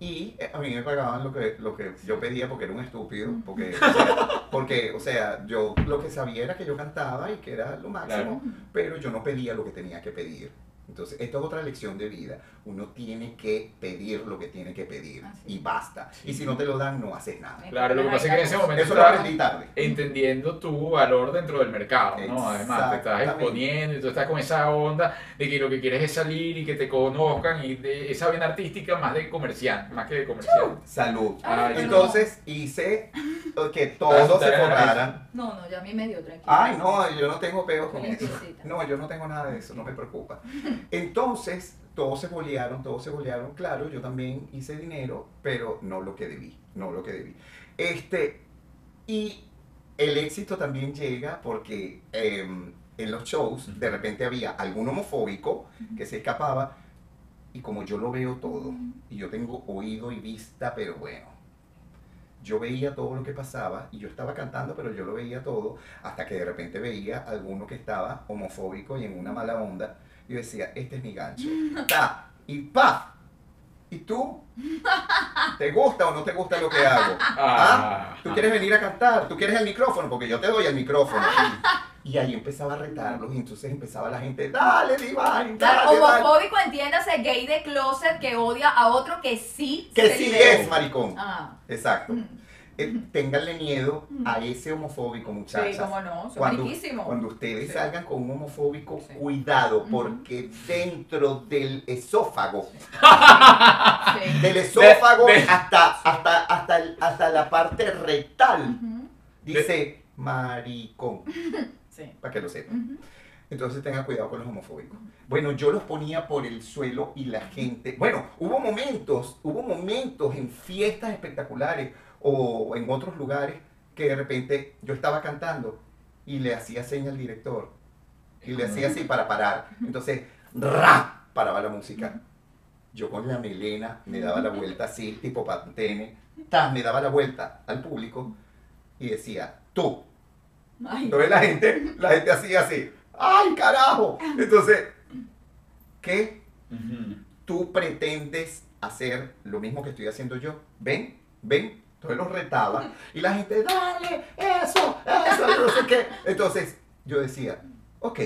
Y eh, a mí me pagaban lo que, lo que yo pedía porque era un estúpido, porque, o sea, porque, o sea, yo lo que sabía era que yo cantaba y que era lo máximo, pero yo no pedía lo que tenía que pedir. Entonces, esta es otra lección de vida. Uno tiene que pedir lo que tiene que pedir Así y basta. Y si no te lo dan, no haces nada. Claro, lo que pasa es que en ese momento Eso aprendí tarde. entendiendo tu valor dentro del mercado, ¿no? Además, te estás exponiendo y tú estás con esa onda de que lo que quieres es salir y que te conozcan y de esa vena artística más de comerciante, más que de comerciante. Salud. Ay, no. Entonces hice que Ah, todos se forraran. No, no, ya a mí me dio tranquilo. Ay, no, yo no tengo peo con eso. No, yo no tengo nada de eso, no me preocupa. Entonces, todos se bolearon, todos se bolearon. Claro, yo también hice dinero, pero no lo que debí, no lo que debí. Este, y el éxito también llega porque em, en los shows de repente había algún homofóbico que se escapaba y como yo lo veo todo y yo tengo oído y vista, pero bueno, yo veía todo lo que pasaba y yo estaba cantando, pero yo lo veía todo hasta que de repente veía alguno que estaba homofóbico y en una mala onda. Yo decía, este es mi gancho. Ta, y pa. ¿Y tú? ¿Te gusta o no te gusta lo que hago? ¿Ah? ¿Tú quieres venir a cantar? ¿Tú quieres el micrófono? Porque yo te doy el micrófono. Y ahí empezaba a retarlos y entonces empezaba la gente, dale, Divine, Claro, dale, dale. homofóbico, entiéndase, gay de closet que odia a otro que sí Que se sí es, maricón. Ah, Exacto. mm. Eh, ténganle miedo a ese homofóbico, muchachas. sí, cómo no, son Cuando, cuando ustedes Sí. salgan con un homofóbico, Sí. cuidado, porque dentro del esófago, del esófago de- hasta, hasta, hasta, hasta la parte rectal, dice maricón, sí. para que lo sepan. Entonces tengan cuidado con los homofóbicos. Bueno, yo los ponía por el suelo y la gente. Bueno, hubo momentos, hubo momentos en fiestas espectaculares o en otros lugares que de repente yo estaba cantando y le hacía seña al director y le hacía así para parar. Entonces, ¡ra! paraba la música. Yo con la melena me daba la vuelta así, tipo pantene, ¡tas! me daba la vuelta al público y decía, tú, Ay, entonces la gente, la gente hacía así, ¡ay carajo! Entonces, ¿qué? Ujú. Tú pretendes hacer lo mismo que estoy haciendo yo. ¿Ven? ¿Ven? Entonces los retaba y la gente, dale, eso, eso, no sé qué. Entonces yo decía, ok,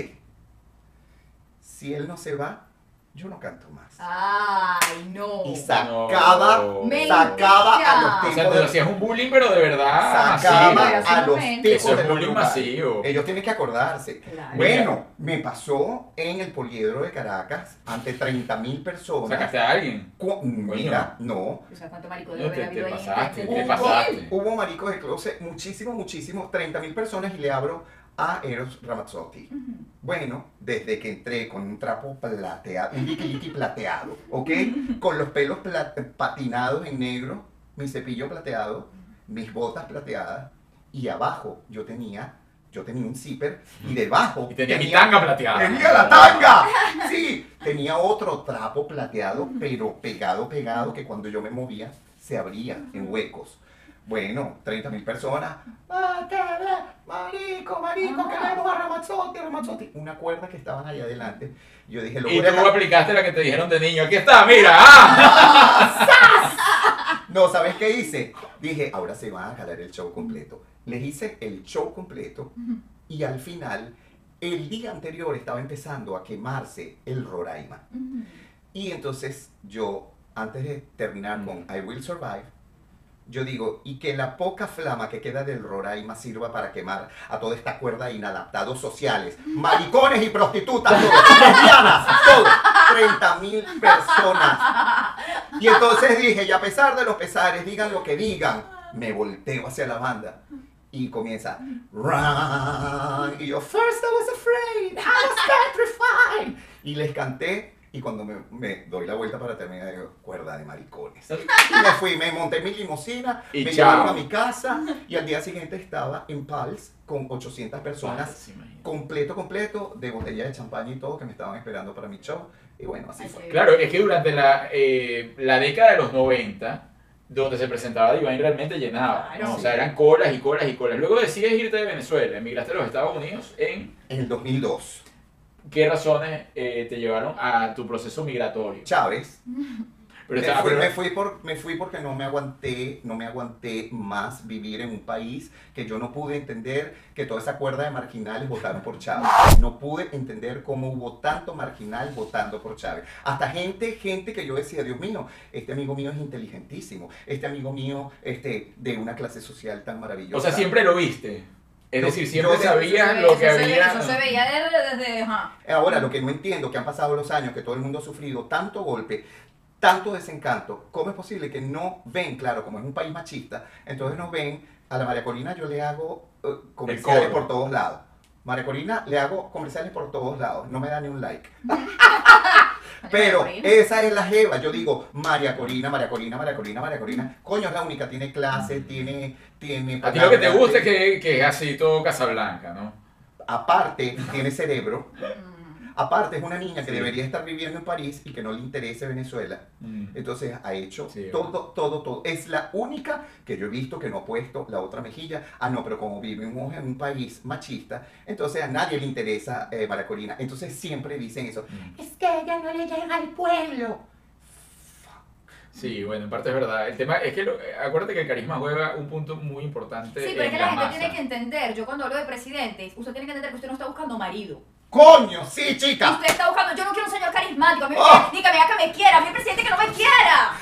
si él no se va, yo no canto más. Ay, no. Y sacaba, No. sacaba a los O sea, tipos te de hacías un bullying, pero de verdad sacaba masivo. A los tipos Eso es bullying masivo. Ellos tienen que acordarse. Claro. Bueno, me pasó en el poliedro de Caracas ante 30 mil personas. ¿Sacaste a alguien? Cu- Mira, no. ¿O sea, cuánto marico de No, te, haber te habido ahí? pasaste, te Hubo- pasaste. Hubo maricos de closet, muchísimo, muchísimo, 30 mil personas y le abro a Eros Ramazzotti. Bueno, desde que entré con un trapo plateado, un liqui plateado, ¿ok? Con los pelos patinados en negro, mi cepillo plateado, mis botas plateadas y abajo yo tenía, yo tenía un zipper y debajo Y tenía mi tanga plateada. Tenía la tanga. Sí, tenía otro trapo plateado, pero pegado, pegado, que cuando yo me movía se abría en huecos. Bueno, 30 mil personas. ¡Ah! Marico, marico, queremos a Ramazzotti, Ramazzotti. Una cuerda que estaban ahí adelante. Yo dije, lo Y voy a tú aplicaste la que te dijeron de niño. Aquí está, mira. ¡Ah! No, ¿sabes qué hice? Dije, ahora se van a jalar el show completo. Les hice el show completo y al final, el día anterior estaba empezando a quemarse el Roraima. Y entonces yo, antes de terminar con I Will Survive, yo digo, y que la poca flama que queda del Roraima sirva para quemar a toda esta cuerda de inadaptados sociales, maricones y prostitutas, lesbianas, todos, 30 mil personas. Y entonces dije, y a pesar de los pesares, digan lo que digan, me volteo hacia la banda. Y comienza, run. Y yo, first I was afraid, I was petrified. Y les canté. Y cuando me, me doy la vuelta para terminar, digo, cuerda de maricones. Y me fui, me monté en mi limusina, Y me chao. llevaron a mi casa. Y al día siguiente estaba en Pals con 800 personas completo, completo, de botella de champaña y todo, que me estaban esperando para mi show. Y bueno, así fue. Claro, es que durante la, eh, la década de los 90, donde se presentaba Divine realmente llenaba. Claro. ¿no? O sea, eran colas y colas y colas. Luego decides irte de Venezuela, emigraste a los Estados Unidos. ¿En En el 2002, qué razones eh, te llevaron a tu proceso migratorio? Chávez, Pero me, fui, pero- me fui por, me fui porque no me aguanté, no me aguanté más vivir en un país que yo no pude entender que toda esa cuerda de marginales votaron por Chávez. No pude entender cómo hubo tanto marginal votando por Chávez. Hasta gente, gente que yo decía, Dios mío, este amigo mío es inteligentísimo, este amigo mío este, de una clase social tan maravillosa. o sea, siempre lo viste. Es decir, siempre se lo ve- que había. Eso se veía desde, desde, ajá. Ahora, lo que no entiendo, que han pasado los años, que todo el mundo ha sufrido tanto golpe, tanto desencanto, ¿cómo es posible que no ven, claro, como es un país machista, entonces no ven, a la María Corina yo le hago eh, comerciales por todos lados. María Corina le hago comerciales por todos lados, no me da ni un like. Pero esa es la jeva, yo digo, María Corina, María Corina, María Corina, María Corina, coño, es la única, tiene clase, tiene... tiene A ti lo que te gusta es que, que es así todo Casablanca, ¿no? Aparte, tiene cerebro. Aparte, es una niña que Sí. debería estar viviendo en París y que no le interese Venezuela. Entonces ha hecho Sí, todo, todo, todo. Es la única que yo he visto que no ha puesto la otra mejilla. Ah, no, pero como vivimos en un país machista, entonces a nadie le interesa eh, María Corina. Entonces siempre dicen eso. Mm. Es que ella no le llega al pueblo. Sí, bueno, en parte es verdad. El tema es que, lo- eh, acuérdate que el carisma juega un punto muy importante Sí, pero es que la la gente masa. tiene que entender, yo cuando hablo de presidentes, usted tiene que entender que usted no está buscando marido. ¡Coño! ¡Sí, chica! Usted está buscando, yo no quiero un señor carismático, a mí me ¡Ah! ni que me haga que me quiera, a mí un presidente que no me quiera.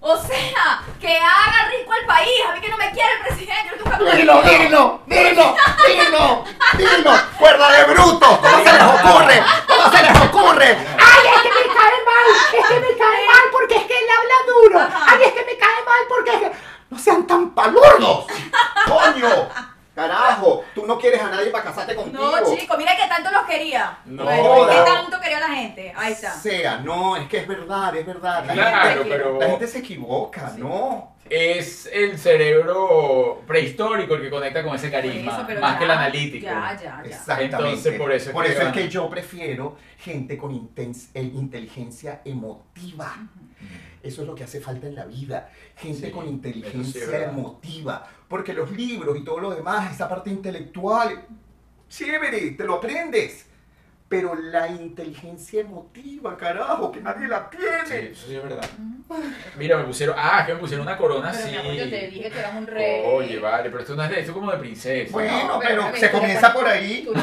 O sea, que haga rico al país, a mí que no me quiere el presidente, yo estoy buscando ¡Dilo, dilo, dilo, dilo, dilo! ¡Cuerda de bruto! ¿Cómo se les ocurre? ¿Cómo se les ocurre? ¡Ay, es que me cae mal! ¡Es que me cae mal porque es que él habla duro! ¡Ay, es que me cae mal porque es que... ¡No sean tan palurdos! ¡Coño! ¡Carajo! Tú no quieres a nadie para casarte contigo. No, chico, mira que tanto los quería. No. Bueno, que Joda. tanto quería la gente. Ahí está. Sea, no, es que es verdad, es verdad. La, Claro, gente, pero la gente se equivoca, ¿no? es el cerebro prehistórico el que conecta con ese carisma, eso, más ya, que el analítico. Ya, ya, ya. Exactamente. Entonces, por eso es por que eso es que yo prefiero gente con intens- eh, inteligencia emotiva. Eso es lo que hace falta en la vida. Gente Sí, con inteligencia emotiva. Porque los libros y todo lo demás, esa parte intelectual, chévere, te lo aprendes. Pero la inteligencia emotiva, carajo, que nadie la Sí, tiene. eso sí es verdad. Mira, me pusieron. Ah, es que me pusieron una corona Pero así. mi amor, yo te dije que eras un rey. Oye, vale, pero esto no es de esto es como de princesa. Bueno, No, pero se comienza por ahí. Tú le,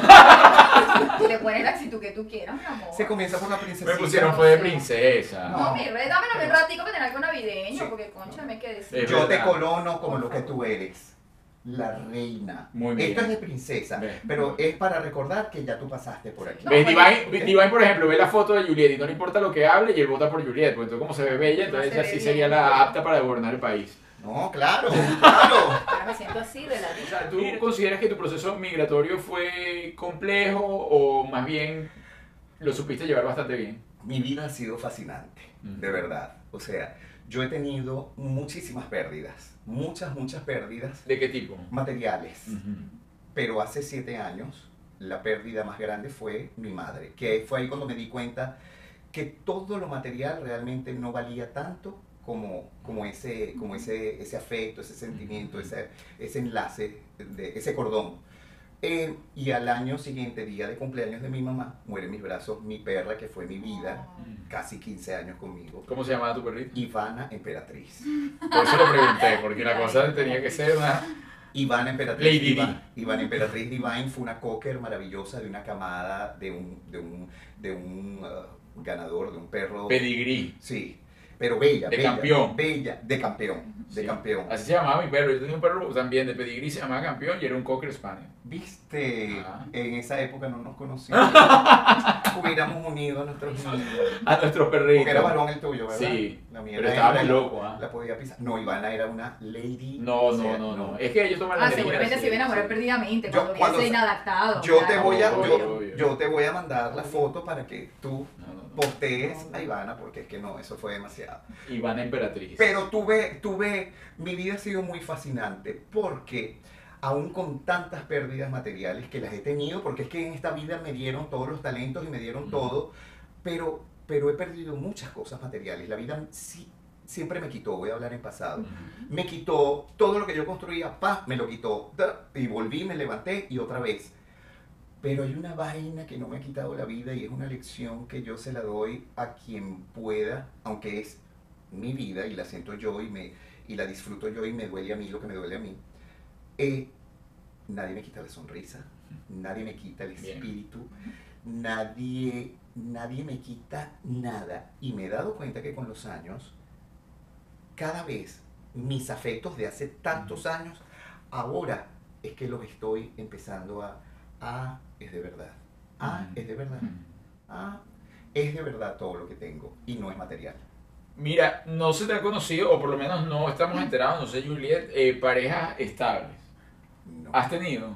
tú le pones la actitud que tú quieras, mi amor. Se comienza por la me princesita. pusieron fue de princesa. No, mi rey, dámelo un ratico que tenga algo navideño, Sí. porque concha me quedé Yo te colono como lo que tú eres. La reina. Muy bien. Esto es de princesa, pero es para recordar que ya tú pasaste por aquí. No, ¿Ves? Divine, Divine, por ejemplo, ve la foto de Juliet y no le importa lo que hable y él vota por Juliet. Porque entonces, como se ve bella, entonces Se ella ve sí bien. sería la apta para gobernar el país. No, claro, claro. Ahora me siento así, O relativo. sea, ¿tú consideras que tu proceso migratorio fue complejo o más bien lo supiste llevar bastante bien? Mi vida ha sido fascinante, de verdad. O sea, yo he tenido muchísimas pérdidas, muchas, muchas pérdidas ¿De qué tipo? materiales. Pero hace siete años, la pérdida más grande fue mi madre, que fue ahí cuando me di cuenta que todo lo material realmente no valía tanto como, como, ese, como ese, ese afecto, ese sentimiento, ese, ese enlace, de, ese cordón. Eh, y al año siguiente, día de cumpleaños de mi mamá, muere en mis brazos mi perra, que fue mi vida, casi 15 años conmigo, ¿Cómo se llamaba tu perrito? Ivana Emperatriz. Por eso lo pregunté, porque la cosa tenía que ser una... Ivana Emperatriz Lady Divine. Ivana Emperatriz Divine fue una cocker maravillosa de una camada de un, de un, de un uh, ganador, de un perro. Pedigrí. Sí, pero bella, De bella, campeón. Bella, de campeón, de Sí. campeón. Así se llamaba mi perro. Yo tenía un perro también de pedigrí, se llamaba campeón y era un cocker spaniel. Viste, Ajá. en esa época no nos conocíamos. Hubiéramos unido a nuestros. A nuestros perritos. Porque era varón el tuyo, ¿verdad? Sí, La mía pero estábamos locos, ¿ah? La podía pisar. No, Ivana era una lady. No, o no, sea, no, no. Es que ellos toman la Ah, seguramente se iban a morir sí. perdidamente Yo cuando cuando inadaptado. Yo te claro, voy a, obvio, yo, obvio. yo te voy a mandar la foto para que tú No, no, no. Postees a Ivana porque es que no, eso fue demasiado. Ivana Emperatriz. Pero tuve, tuve, mi vida ha sido muy fascinante porque aún con tantas pérdidas materiales que las he tenido, porque es que en esta vida me dieron todos los talentos y me dieron Ujú. todo, pero, pero he perdido muchas cosas materiales. La vida sí, siempre me quitó, voy a hablar en pasado. Me quitó todo lo que yo construía, pa, me lo quitó, da, y volví, me levanté y otra vez. Pero hay una vaina que no me ha quitado la vida y es una lección que yo se la doy a quien pueda, aunque es mi vida y la siento yo y, me, y la disfruto yo y me duele a mí lo que me duele a mí. Eh, nadie me quita la sonrisa, nadie me quita el Bien. espíritu, nadie, nadie me quita nada. Y me he dado cuenta que con los años, cada vez mis afectos de hace tantos años, ahora es que los estoy empezando a, ah, es de verdad, ah, es de verdad, ah, es de verdad todo lo que tengo y no es material. Mira, no se te ha conocido, o por lo menos no estamos enterados, no sé, Juliet, eh, parejas estables. No. ¿Has tenido?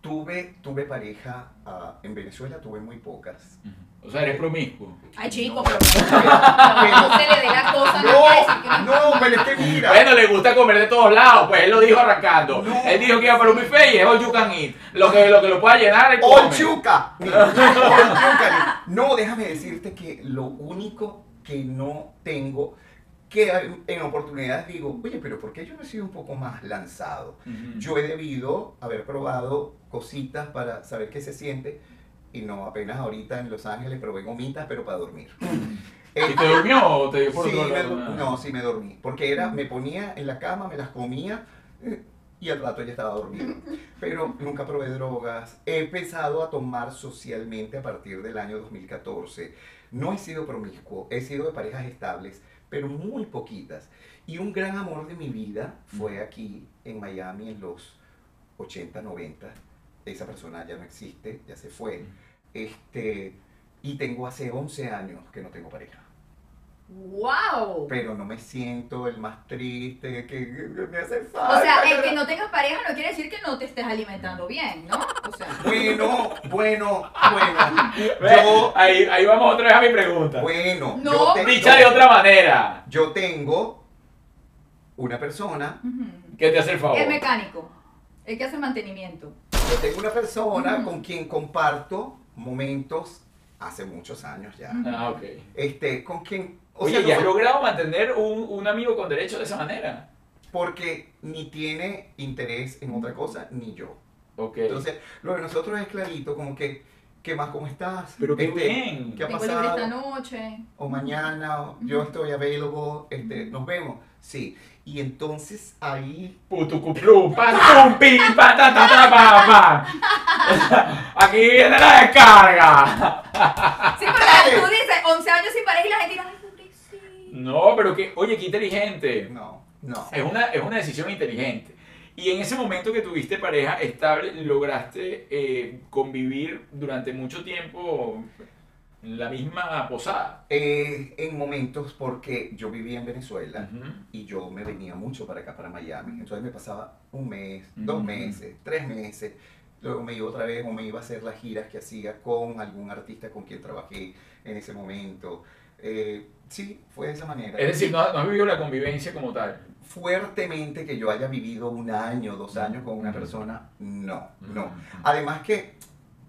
Tuve, tuve pareja ah, en Venezuela, tuve muy pocas. O sea, eres promiscuo. Ay, chico, No. pero no se le dé la cosa, no no. Pero es que mira. Bueno, le gusta comer de todos lados, pues él lo dijo arrancando. No. Él dijo que iba para un buffet y es all you can eat. Lo que lo, que lo pueda llenar, él ¡All chuca. No, déjame decirte que lo único que no tengo, que en oportunidades digo, oye, pero ¿por qué yo no he sido un poco más lanzado? Ujú. Yo he debido haber probado cositas para saber qué se siente y no apenas ahorita en Los Ángeles probé gomitas, pero para dormir. ¿Y te durmió o te dio por Sí, me no, sí me dormí, porque era, me ponía en la cama, me las comía eh, y al rato ya estaba dormido. Pero nunca probé drogas. He empezado a tomar socialmente a partir del año 2014. No he sido promiscuo, he sido de parejas estables, pero muy poquitas. Y un gran amor de mi vida fue aquí en Miami en los 80, 90. Esa persona ya no existe, ya se fue. Este, y tengo hace 11 años que no tengo pareja ¡Wow! pero no me siento el más triste, que, que me hace falta. O sea, el que no tengas pareja no quiere decir que no te estés alimentando bien, ¿no? O sea, Bueno, bueno, bueno. Yo, ahí, ahí vamos otra vez a mi pregunta. bueno, No. yo, te- Dicha de otra manera, yo tengo una persona, que te hace el favor. el mecánico, el que hace mantenimiento. Yo tengo una persona con quien comparto momentos hace muchos años ya. Ah, ok. Este, con quien, o Oye, sea, ¿y has logrado mantener un, un amigo con derecho de esa manera? porque ni tiene interés en otra cosa, ni yo. Ok. Entonces, lo de nosotros es clarito, como que ¿qué más? ¿Cómo estás? Pero qué Este, bien. ¿Qué ha Tengo libre esta pasado? noche. O mañana, o yo estoy available, este, nos vemos. Sí. Y entonces ahí Putucuplu, pam, pum, pim, pa, ta, ta, ta, pa, pa. Aquí viene la descarga. Sí, porque tú dices 11 años sin pareja y la gente dice, ay. No, pero que, oye, qué inteligente. no, no. Es una, es una decisión inteligente. Y en ese momento que tuviste pareja estable, lograste eh, convivir durante mucho tiempo en la misma posada. Eh, en momentos porque yo vivía en Venezuela y yo me venía mucho para acá, para Miami. Entonces me pasaba un mes, Ujú. dos meses, tres meses. Luego me iba otra vez o me iba a hacer las giras que hacía con algún artista con quien trabajé en ese momento. Eh, sí, fue de esa manera. Es decir, no, no has vivido la convivencia como tal. fuertemente que yo haya vivido un año, dos años con una persona, no, no. Además que,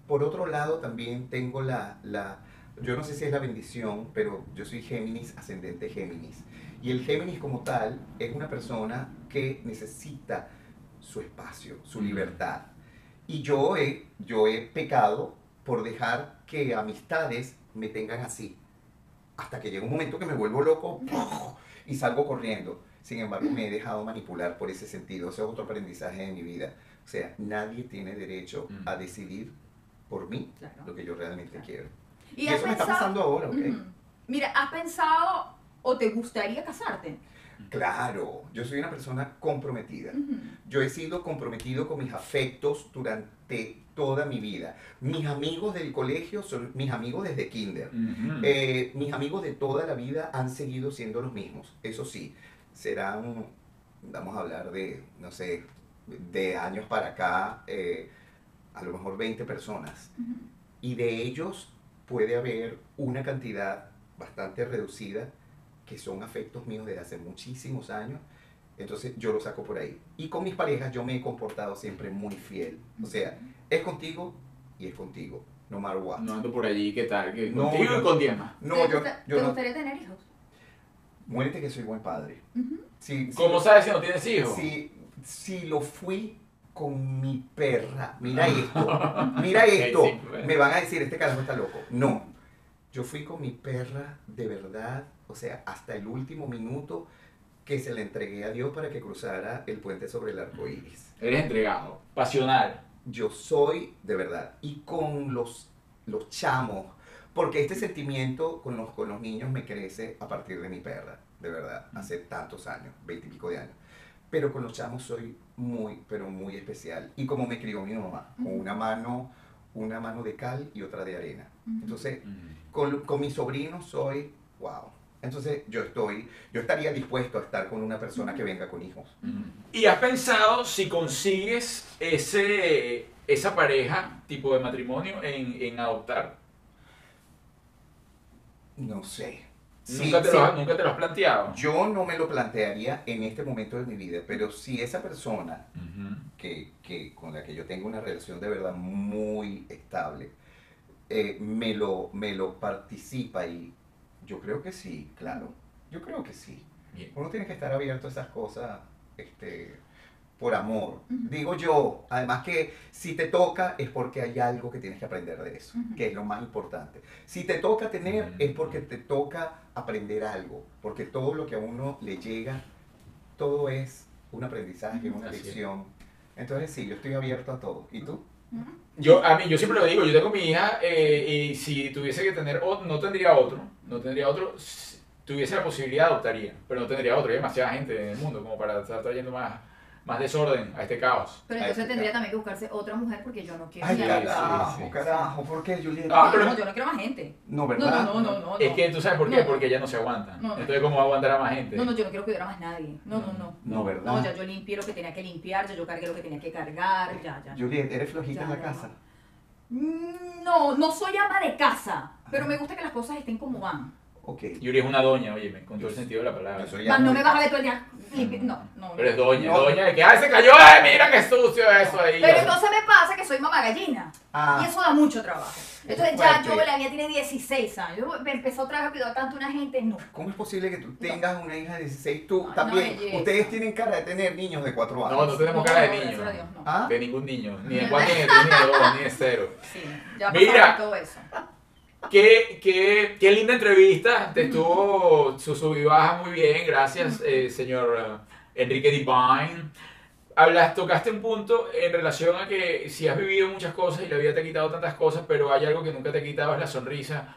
por otro lado, también tengo la, la, yo no sé si es la bendición, pero yo soy Géminis, ascendente Géminis. Y el Géminis como tal es una persona que necesita su espacio, su libertad. Y yo he, yo he pecado por dejar que amistades me tengan así. Hasta que llega un momento que me vuelvo loco y salgo corriendo. Sin embargo, me he dejado manipular por ese sentido. Ese es otro aprendizaje de mi vida. O sea, nadie tiene derecho Mm. a decidir por mí Claro. lo que yo realmente quiero. Y, eso me está pasando ahora, ¿ok? Mira, ¿has pensado o te gustaría casarte? Claro, yo soy una persona comprometida. Yo he sido comprometido con mis afectos durante toda mi vida. Mis amigos del colegio son mis amigos desde kinder. Eh, mis amigos de toda la vida han seguido siendo los mismos. Eso sí, serán, vamos a hablar de, no sé, de años para acá, eh, a lo mejor 20 personas. Y de ellos puede haber una cantidad bastante reducida que son afectos míos desde hace muchísimos años. Entonces yo lo saco por ahí. Y con mis parejas yo me he comportado siempre muy fiel. O sea, es contigo y es contigo. No matter what. No ando por allí, ¿qué tal? Que No, contigo yo- y con diez más. No, ¿Te, yo, ¿te no. gustaría tener hijos? Muérete que soy buen padre. Ujú. Si, si- ¿Cómo sabes si no tienes hijos? Si, si lo fui con mi perra, mira esto, mira esto, bueno. me van a decir, este carajo está loco. No, yo fui con mi perra de verdad, o sea, hasta el último minuto que se le entregué a Dios para que cruzara el puente sobre el arco iris. Eres entregado, pasional. Yo soy de verdad. Y con los, los chamos, porque este sentimiento con los, con los niños me crece a partir de mi perra, de verdad, hace tantos años, veintipico de años. Pero con los chamos soy muy, pero muy especial. Y como me crió mi mamá, con una mano, una mano de cal y otra de arena. Entonces, con, con mis sobrinos soy, wow. Entonces yo estoy, yo estaría dispuesto a estar con una persona que venga con hijos. ¿Y has pensado si consigues ese, esa pareja tipo de matrimonio en, en adoptar? No sé. Sí, ¿Nunca, te sí. Lo, has- ¿Nunca te lo has planteado? Yo no me lo plantearía en este momento de mi vida, pero si esa persona que, que- con la que yo tengo una relación de verdad muy estable, eh, me, lo, me lo participa y yo creo que sí, claro, yo creo que sí. Bien. Uno tiene que estar abierto a esas cosas este, por amor. Digo yo, además que si te toca es porque hay algo que tienes que aprender de eso, que es lo más importante. Si te toca tener es porque te toca aprender algo, porque todo lo que a uno le llega, todo es un aprendizaje, una lección. Entonces sí, yo estoy abierto a todo. ¿Y tú? Yo, a mí, yo siempre lo digo, yo tengo mi hija eh, y si tuviese que tener otro, no tendría otro, no tendría otro, si tuviese la posibilidad adoptaría, pero no tendría otro, hay demasiada gente en el mundo como para estar trayendo más, más desorden a este caos. Pero entonces sí, tendría también que buscarse otra mujer porque yo no quiero Ay, carajo, sí, sí. carajo, ¿por qué, Julieta? Ah, No, pero- no, yo no quiero más gente. No, No, ¿verdad? no, no, no, no. Es que tú sabes por qué, No. porque ella no se aguanta. No, no. Entonces, ¿cómo va a aguantar a más gente? No, no, yo no quiero cuidar a más nadie. No, no, no. No, ¿verdad? No, ya yo limpié lo que tenía que limpiar, ya yo cargué lo que tenía que cargar, ya, ya. Juliet, ¿eres flojita Ya, en la ya, casa? Mm, No, no soy ama de casa, pero me gusta que las cosas estén como van. Ok. Yuri es una doña, óyeme, con todo el sentido de la palabra. No ama me de vas a ver todo el día No, no. Pero es no. doña, No. doña de que, ¡ay, se cayó! ¡Ay, mira qué sucio eso ahí! Pero entonces me pasa que soy mamá gallina. Ah. Y eso da mucho trabajo. Entonces es ya yo, la mía tiene 16 años. Yo me empezó a cuidar tanto una gente, no. ¿Cómo es posible que tú tengas una hija de 16? Tú Ay, también. no, belleza. Ustedes tienen cara de tener niños de 4 años. No, no tenemos No, cara de no, niño. gracias a Dios, no. ¿Ah? De ningún niño. Ni de cuatro, ni de tres, ni de dos, ni de cero. Sí, ya Mira. todo eso. Qué, qué, qué linda entrevista. Te estuvo su sub y baja muy bien. Gracias, eh, señor eh, Enrique Divine. Hablas, tocaste un punto en relación a que si has vivido muchas cosas y la vida te ha quitado tantas cosas, pero hay algo que nunca te ha quitado, es la sonrisa.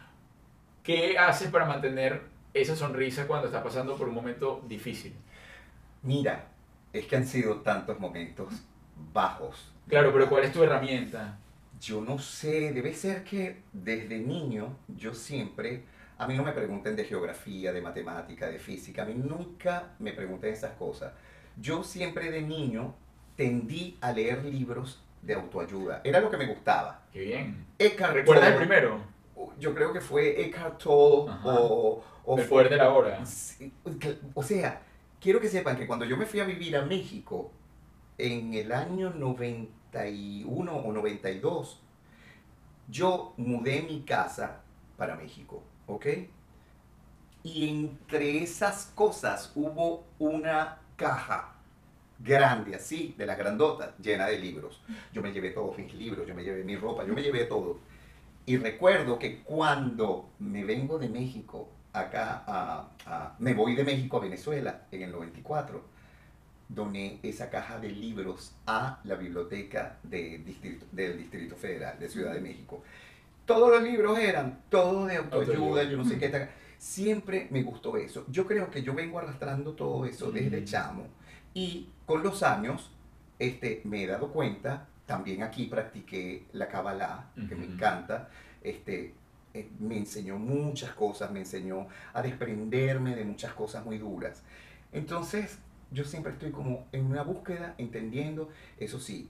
¿Qué haces para mantener esa sonrisa cuando estás pasando por un momento difícil? Mira, es que han sido tantos momentos bajos. Claro, pero ¿cuál es tu herramienta? Yo no sé, debe ser que desde niño yo siempre, a mí no me pregunten de geografía, de matemática, de física, a mí nunca me pregunten esas cosas. Yo siempre de niño tendí a leer libros de autoayuda, era lo que me gustaba. Qué bien. Eckhart ¿Recuerdas el primero? Yo creo que fue Eckhart Tolle Ajá. o, o El fue- poder de la hora. O sea, quiero que sepan que cuando yo me fui a vivir a México en el año 91 o 92, yo mudé mi casa para México, ¿ok? Y entre esas cosas hubo una caja grande así, de las grandotas, llena de libros. Yo me llevé todos mis libros, yo me llevé mi ropa, yo me llevé todo. Y recuerdo que cuando me vengo de México acá, me voy de México a Venezuela en el 94, doné esa caja de libros a la biblioteca de distrito- del Distrito Federal de Ciudad de México. Todos los libros eran, todo de autoayuda, yo no sé qué. tal. Siempre me gustó eso. Yo creo que yo vengo arrastrando todo eso desde Mm. chamo. Y con los años, este, me he dado cuenta, también aquí practiqué la Kabbalah, que me encanta, este, eh, me enseñó muchas cosas, me enseñó a desprenderme de muchas cosas muy duras. Entonces, yo siempre estoy como en una búsqueda, entendiendo, eso sí,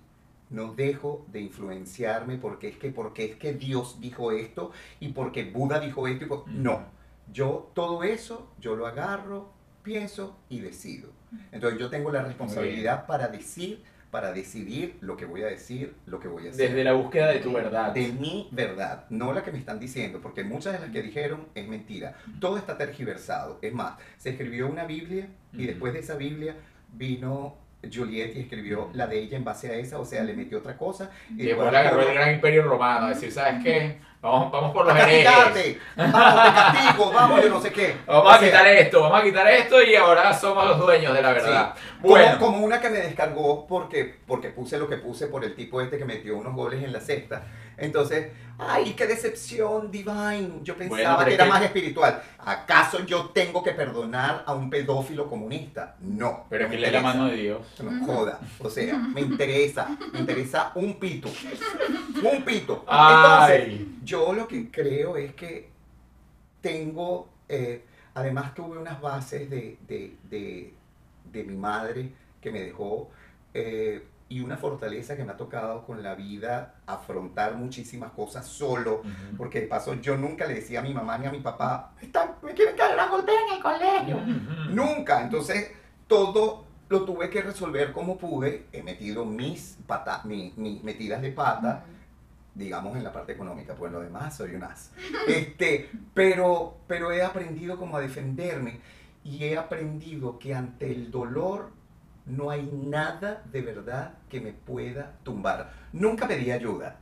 no dejo de influenciarme porque es que, porque es que Dios dijo esto y porque Buda dijo esto. y por- Ujú. No, yo todo eso, yo lo agarro, pienso y decido. Entonces yo tengo la responsabilidad para decir, para decidir lo que voy a decir, lo que voy a hacer Desde la búsqueda de tu verdad. de mi verdad, no la que me están diciendo, porque muchas de las que dijeron es mentira. Todo está tergiversado. Es más, se escribió una Biblia y después de esa Biblia vino Juliet y escribió la de ella en base a esa, o sea, le metió otra cosa. Y después le agarró el gran imperio romano, a decir, ¿sabes qué? Vamos, vamos por los herejes. ¡Vamos, te castigo! ¡Vamos, yo no sé qué! Vamos a O sea, quitar esto, vamos a quitar esto y ahora somos los dueños de la verdad. Como, Bueno, como una que me descargó porque, porque puse lo que puse por el tipo este que metió unos goles en la cesta. Entonces, ¡ay, qué decepción, Divine! Yo pensaba Bueno, que era que- más espiritual. ¿Acaso yo tengo que perdonar a un pedófilo comunista? No. pero que lee la mano de Dios. No joda. O sea, me interesa. Me interesa un pito. Un pito. Entonces, Ay, yo lo que creo es que tengo, eh, además tuve unas bases de, de, de, de mi madre que me dejó eh, y una fortaleza que me ha tocado con la vida afrontar muchísimas cosas solo. Ujú. Porque de paso yo nunca le decía a mi mamá ni a mi papá, "Están- me quieren caer a golpear en el colegio. Ujú. Nunca. Entonces, todo lo tuve que resolver como pude. He metido mis, pata, mi- mis metidas de pata, digamos, en la parte económica. Pues lo demás soy un as. Este, pero, pero he aprendido como a defenderme y he aprendido que ante el dolor no hay nada de verdad que me pueda tumbar. Nunca pedí ayuda.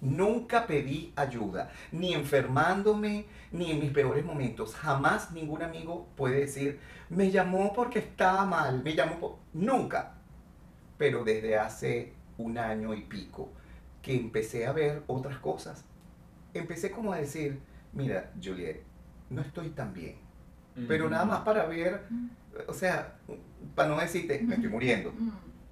Nunca pedí ayuda, ni enfermándome, ni en mis peores momentos. Jamás ningún amigo puede decir, me llamó porque estaba mal, me llamó por... Nunca. Pero desde hace un año y pico que empecé a ver otras cosas, empecé como a decir, mira, Juliet, no estoy tan bien. Pero nada más para ver, o sea, para no decirte, me estoy muriendo.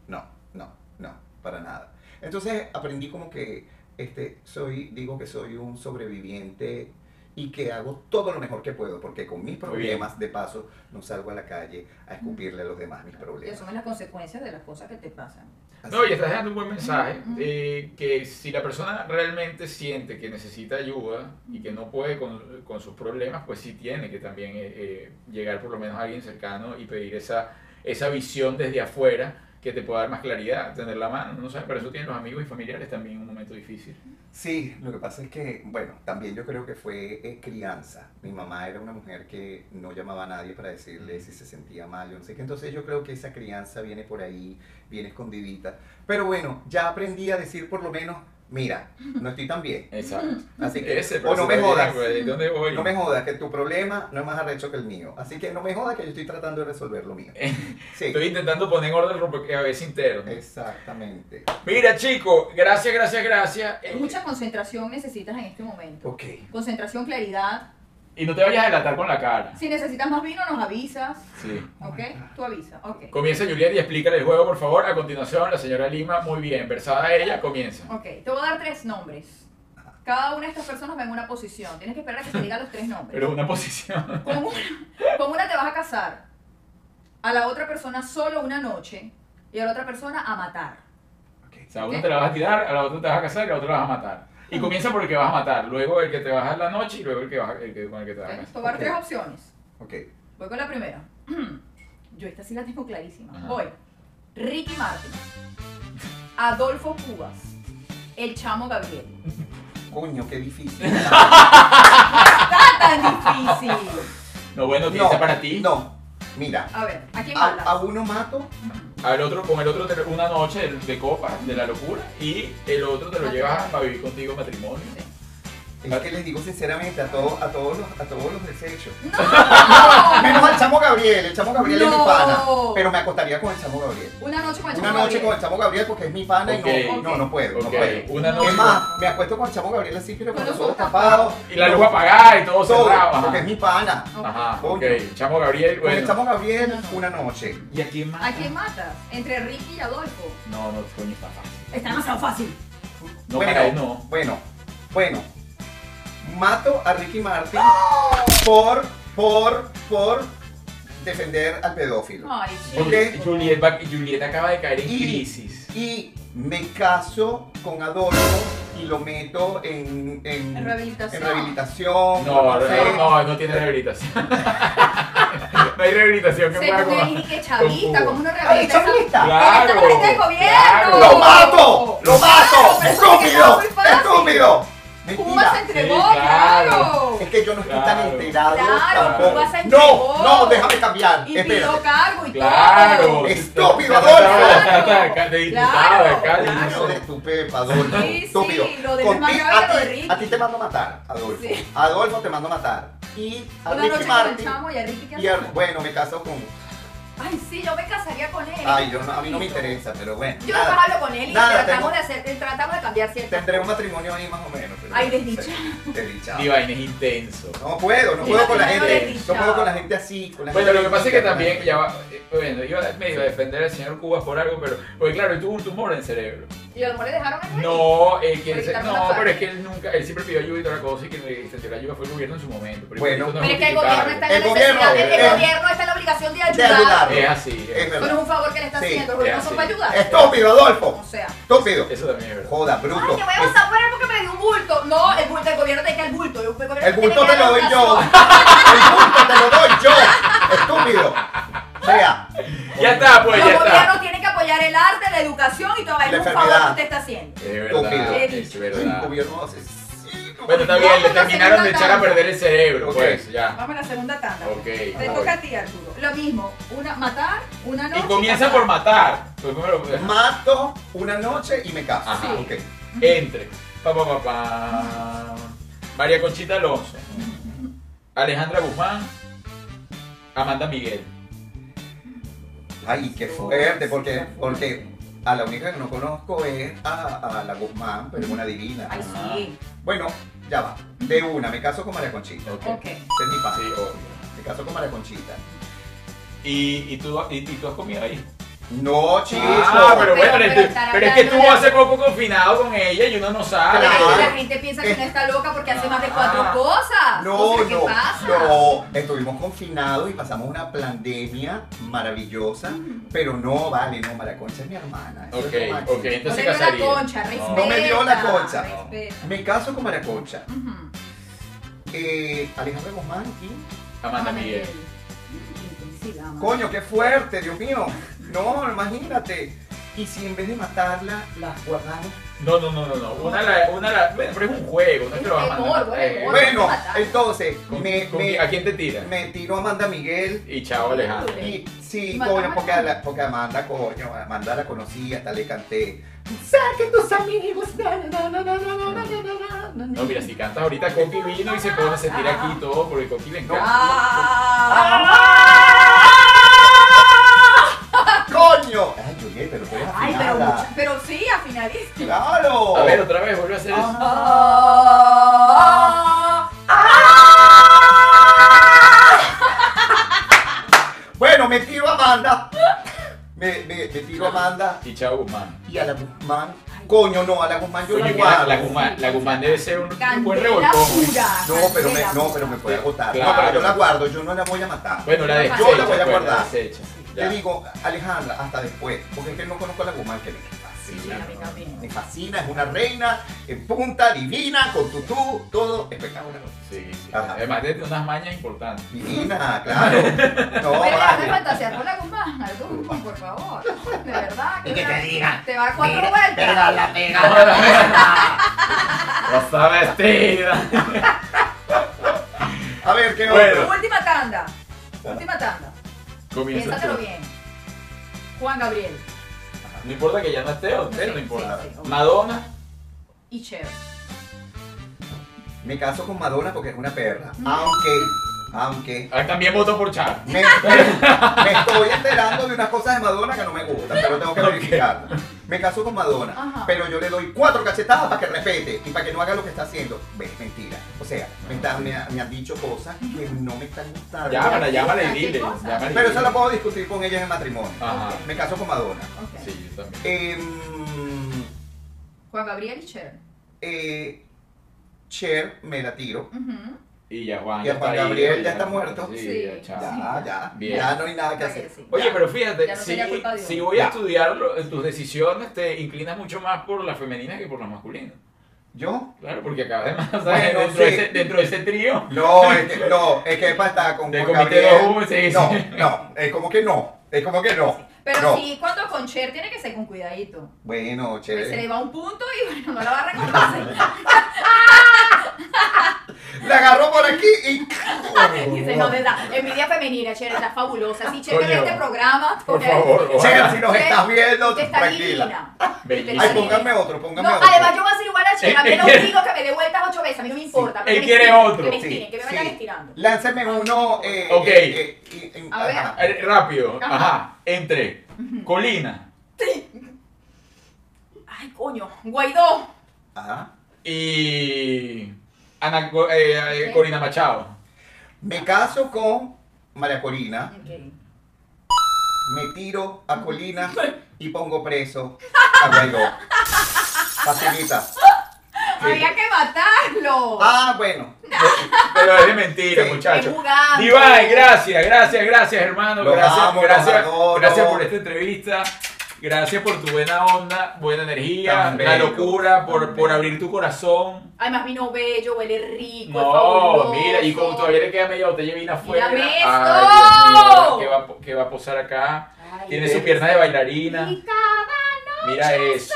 No, no, no, para nada. Entonces aprendí como que este, soy, digo que soy un sobreviviente y que hago todo lo mejor que puedo, porque con mis problemas, de paso, no salgo a la calle a escupirle a los demás mis Y problemas. asumes las consecuencias de las cosas que te pasan. No, y estás dejando un buen mensaje, Ujú. eh, que si la persona realmente siente que necesita ayuda y que no puede con, con sus problemas, pues sí tiene que también eh, eh, llegar por lo menos a alguien cercano y pedir esa, esa visión desde afuera que te pueda dar más claridad, tener la mano, no sabes, para eso tienen los amigos y familiares también en un momento difícil. Sí, lo que pasa es que, bueno, también yo creo que fue eh, crianza. Mi mamá era una mujer que no llamaba a nadie para decirle si se sentía mal, yo no sé qué. Entonces yo creo que esa crianza viene por ahí, viene escondidita. Pero bueno, ya aprendí a decir por lo menos, mira, no estoy tan bien. Exacto. Así que, Ese, o no me jodas. ¿de ¿Dónde voy? No me jodas, que tu problema no es más arrecho que el mío. Así que no me jodas que yo estoy tratando de resolver lo mío. Sí, Estoy intentando poner en orden el rompecabezas interno. exactamente. Mira, chico, gracias, gracias, gracias. Eh, Mucha concentración necesitas en este momento. Ok. Concentración, claridad. Y no te vayas a delatar con la cara. Si necesitas más vino, nos avisas. Sí. ¿Ok? Tú avisas. Ok. Comienza Juliet y explícale el juego, por favor. A continuación, la señora Lima, muy bien, versada ella, comienza. Ok, te voy a dar tres nombres. Cada una de estas personas va en una posición. Tienes que esperar a que te diga los tres nombres. Pero una posición. Con una, con una te vas a casar. A la otra persona solo una noche. Y a la otra persona a matar. O sea, a una te la vas a tirar, a la otra te vas a casar y a la otra la vas a matar. Y comienza por el que vas a matar, luego el que te vas a la noche y luego el que vas a- el que, con el que te vas a ¿ok? casar. Te voy a dar Ok. tres opciones. Ok. Voy con la primera. Yo esta sí la tengo clarísima. Ajá. Voy. Ricky Martin. Adolfo Cubas. El Chamo Gabriel. Coño, qué difícil. Está tan difícil. No, bueno, piensa para ti. No, mira. A ver, ¿a quién A, a uno mato, Al otro, con el otro te- una noche de, de copa, de la locura, y el otro te lo llevas a vivir contigo matrimonio. Es que les digo sinceramente a todos, a todos los, a todos los desechos. ¡No! Menos al chamo Gabriel, el chamo Gabriel es mi No. pana. Pero me acostaría con el chamo Gabriel. Una noche con el Una Chamo noche Gabriel. con el chamo Gabriel porque es mi pana y no, no, no puedo, no Ok, puedo. una No. noche. Es más, me acuesto con el chamo Gabriel así, pero con Con los los ojos ojos tapados. Y la luz apagada y todo Todo, cerrado. porque es Ajá. mi pana. Ajá, ok. Chamo Gabriel, Con el bueno. chamo Gabriel, una noche. ¿Y a quién más? ¿A quién matas? Entre Ricky y Adolfo. No, no, coño, está fácil. Está demasiado fácil. No, bueno, para él no. bueno, bueno. Mato a Ricky Martin por, por, por defender al pedófilo. Ay, sí. Porque Juliet, va- Juliet acaba de caer en Y- crisis. Y me caso con Adolfo y lo meto en, en, En rehabilitación. en rehabilitación, No, no sé. no, no, no tiene rehabilitación. no hay rehabilitación que pueda Según con. él, que uno ¡Ay, rehabilita esa- chavista! Claro, Esta del gobierno. ¡Lo mato! ¡Lo mato! Claro, pero eso me quedó ¡Estúpido! muy fácil. ¡Estúpido! Cuba se Mentira. entregó, Sí, claro. claro. Es que yo no estoy tan enterado Claro, tampoco. Cuba se entregó. No, no, déjame cambiar. Y Espérate. pidió cargo y Claro. todo. Estúpido, Adolfo. De diputado, de alcalde. claro. De tu pepa, Adolfo. Sí, sí, Estúpido. lo de a. A ti te mando a matar, Adolfo. Sí. Adolfo te mando a matar. Y a Una Ricky noche con el chamo y a Ricky Y a- bueno, me caso con. Ay, sí, yo me casaría con él. Ay, yo no- a mí no me interesa, pero bueno. Yo nada. después hablo con él y Nada, tratamos tengo- de hacer, tratamos de cambiar ciertas Tendré un matrimonio ahí más o menos. pero Ay, desdichado. Desdichado. Divine es intenso. No puedo, no puedo con la gente. No puedo con la gente así. Con la Bueno, gente lo que pasa es que con la también, gente- ya va, eh, bueno, iba a, me iba a defender al señor Cubas por algo, pero, porque claro, él tuvo un tumor en el cerebro. Y a lo mejor le dejaron el No, eh, que él se- la no, parte. pero es que él nunca, él siempre pidió ayuda y toda la cosa y que le extendió la ayuda fue el gobierno en su momento. Pero, Bueno. no Pero es que el gobierno está en El la gobierno, necesidad, el, el eh, gobierno está en la obligación de de ayudar. ayudar. Es así. Es es- Eso no verdad. es un favor que le está Sí, haciendo, el gobierno es son para ayudar. Estúpido, Adolfo. O sea, Estúpido. Eso también es verdad. Joda, bruto. ay, te voy a pasar por él porque me dio un bulto. No, el bulto, el gobierno te queda el bulto. El gobierno El bulto te lo doy yo. educación. El bulto te lo doy yo. Estúpido. O sea, Ya está, pues, Los ya está. gobiernos tienen que apoyar el arte, la educación y todo. Es un favor enfermedad. que usted está haciendo. Es verdad, Estúpido. es el verdad. gobierno asesino. Bueno, está bien, le terminaron de echar a perder el cerebro, Ok. pues, ya. Vamos a la segunda tanda. Ok. Te toca a ti, Arturo. Lo mismo, una matar, una Y noche. comienza casar. por matar. Pues, primero, Mato una noche y me caso. Ajá. Sí. Ok. Entre. Pa, pa, pa, pa. María Conchita Alonso. Alejandra Guzmán. Amanda Miguel. Ay, qué fuerte, porque, porque a la única que no conozco es a, a la Guzmán, pero es una divina. Ay, sí. Bueno, ya va. De una, me caso con María Conchita. Ok. Ok. Ese es mi padre. Sí, obvio. Me caso con María Conchita. ¿Y, y, tú, y, y tú has comido ahí? No, chico. Ah, pero bueno, Pero- es que estuvo hace poco confinado con ella y uno no sabe. Pero la gente piensa que no está loca porque hace más de cuatro Ah. cosas. No, O sea, ¿qué no, pasa? no. Estuvimos confinados y pasamos una pandemia maravillosa, pero no, vale, no, María Concha es mi hermana. es Ok, ok, No entonces te dio la casaría. concha, No. respeta. No me dio la concha. respeta. Me caso con María Concha. Ujú. Eh, Alejandra Guzmán, ¿quién? Amanda Miguel. Coño, qué fuerte, Dios mío. No, imagínate. Y si en vez de matarla, las guardamos. No, no, no, no, no. Una la, una la, bueno, pero es un juego, no es que lo vas a mandar. Bueno, entonces, me, ¿a quién te tira? Me tiró Amanda Miguel. Y chao Alejandro. Sí, coño, porque, porque Amanda, coño, Amanda la conocí, hasta le canté. Saque tus amigos. No, mira, si cantas ahorita Coqui vino y se pone a sentir aquí todo, porque Coqui le encanta. Ah. ¡Coño! Ay, Juliet, pero tú eres Ay, pero, mucho- pero sí, afinadísimo. ¡Claro! A ver, otra vez, vuelve a hacer eso. Ah. Bueno, me tiro a Amanda. Me, me, me tiro a Amanda Y chao Guzmán. y a la Guzmán. Coño, no, a la Guzmán yo la que la, la. Guzmán, la Guzmán debe ser un, un buen revolcón. pura. No, pero me, no, pero me puede agotar. Claro. No, pero yo la guardo, yo no la voy a matar. Bueno, la Yo desecha. la voy a pues, guardar. La Te digo, Alejandra, hasta después, porque es que no conozco a la Guzmán que me Sí, fascina. a mí también. Me fascina, es una reina, en punta, divina, con tutú, todo espectacular. Sí, sí. Ajá. Además de unas mañas importantes. Divina, claro. No, Oye, déjame vale. fantasear con la Guzmán, algo, por favor. De verdad. Y que te diga, Te va a cuatro vueltas. Pégala, pégala. Rosa vestida. A ver, ¿qué Bueno. otro? Última tanda. Última tanda. Comienza Piénsatelo tú. bien. Juan Gabriel No importa que ya no esté o esté, Sí, no importa. sí, sí, ok. Madonna. y Cher. Me caso con Madonna porque es una perra. Aunque, aunque, Ah, También voto por Char. me, me estoy enterando de unas cosas de Madonna que no me gustan, pero tengo que verificarlas. Me caso con Madonna, Ajá. pero yo le doy cuatro cachetadas para que respete y para que no haga lo que está haciendo. Ves, mentira. O sea, me, está- me ha- me han dicho cosas que no me están gustando. Llámala, llámala y ¿Qué dile. cosa? llámala y Pero eso la puedo discutir con ella en el matrimonio. Ajá. Me caso con Madonna. Sí, yo también. Em, Juan Gabriel y Cher. eh, Cher, me la tiro. Ujú. Y ya Juan. Y ya Juan está ahí, Gabriel ya está muerto. Sí, Sí. ya, chao. Ya, ya. Bien. Ya no hay nada que hacer. sí. Oye, Ya. pero fíjate, no si, de si voy a en tus decisiones, te inclinas mucho más por las femeninas que por las masculinas. ¿Yo? Claro, porque acabas de más, ¿sabes? Bueno, dentro, de ese, dentro de ese trío. No, es que no, es que para estar con Del Juan comité Gabriel. 2U, sí, no, sí. no, es como que no, es como que no. Pero no. sí, cuando con Cher tiene que ser con cuidadito. Bueno, Porque se le va un punto y bueno, no la va a reconocer. La agarró por aquí y. Dice, no, de verdad, envidia femenina, Cher, está fabulosa. Si Coño. este programa, Por favor, Cher, si nos estás viendo, Está tranquila. Ay, pónganme otro, pónganme No, otro. además yo voy a ser igual a Cher. A mí no digo que me dé vueltas ocho veces, a mí no me importa. Él quiere otro. Que me estiren, que me vayan estirando. Lánceme uno. Eh, Ok. eh, eh, A ver. Rápido, Ajá. ajá. Entre Colina Ay, coño, Guaidó. Ajá. y Ana eh, eh. Corina Machado. Me caso con María Corina, me tiro a Colina y pongo preso a Guaidó. Facilita. Sí. Había que matarlo. Ah, bueno. Pero es de mentira, Sí. muchachos. Divine, gracias, gracias, gracias, hermano. Los gracias, amo, gracias, gracias por esta entrevista. Gracias por tu buena onda, buena energía, la locura, por, por abrir tu corazón. Además vino bello, huele rico, es No, fabuloso. mira, y como todavía le queda media botella de vino afuera. Mírame Ay, esto. Dios mío, ¿qué va, qué va a posar acá? Ay, Tiene su pierna de bailarina. Cada Mira eso.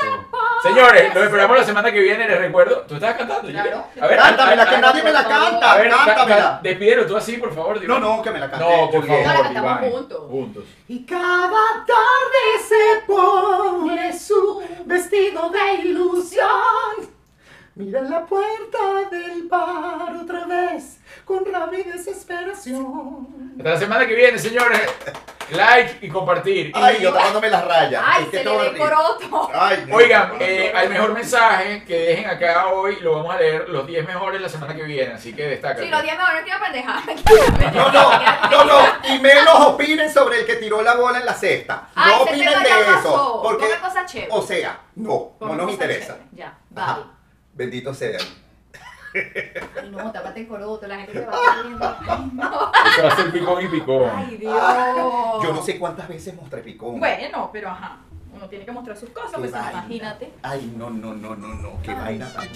Señores, los esperamos la semana que viene. Les recuerdo. ¿Tú estabas cantando? Claro. A ver, Cántamela, que nadie me la canta. A ver, Cántamela. despídelo tú así, por favor. No, no, que me la cante. No, por favor, cantamos Divine. juntos. Juntos. Y cada tarde se pone su vestido de ilusión. Mira la puerta del bar otra vez con rabia y desesperación. Hasta la semana que viene, señores. Like y compartir. Ay, Y- yo tapándome las rayas. Ay, Es que se todo le ve coroto. Ay, no. Oigan, eh, al mejor mensaje que dejen acá hoy, lo vamos a leer los 10 mejores la semana que viene, así que destaca. Sí, los 10 mejores que pendejar. No, no, no, no, y menos opinen sobre el que tiró la bola en la cesta. Ay, No opinen de eso, pasó. porque, Ponga cosas chéveres. o sea, no, no nos interesa. Ya, Ajá. Bendito sea. Ay, no, tápate el coroto, la gente te va a estar viendo. Ay, no. Eso va a ser picón y picón. Ay, Dios. Yo no sé cuántas veces mostré picón. Bueno, pero ajá. Uno tiene que mostrar sus cosas, Qué pues vaina. imagínate. Ay, no, no, no, no, no, qué vaina tan.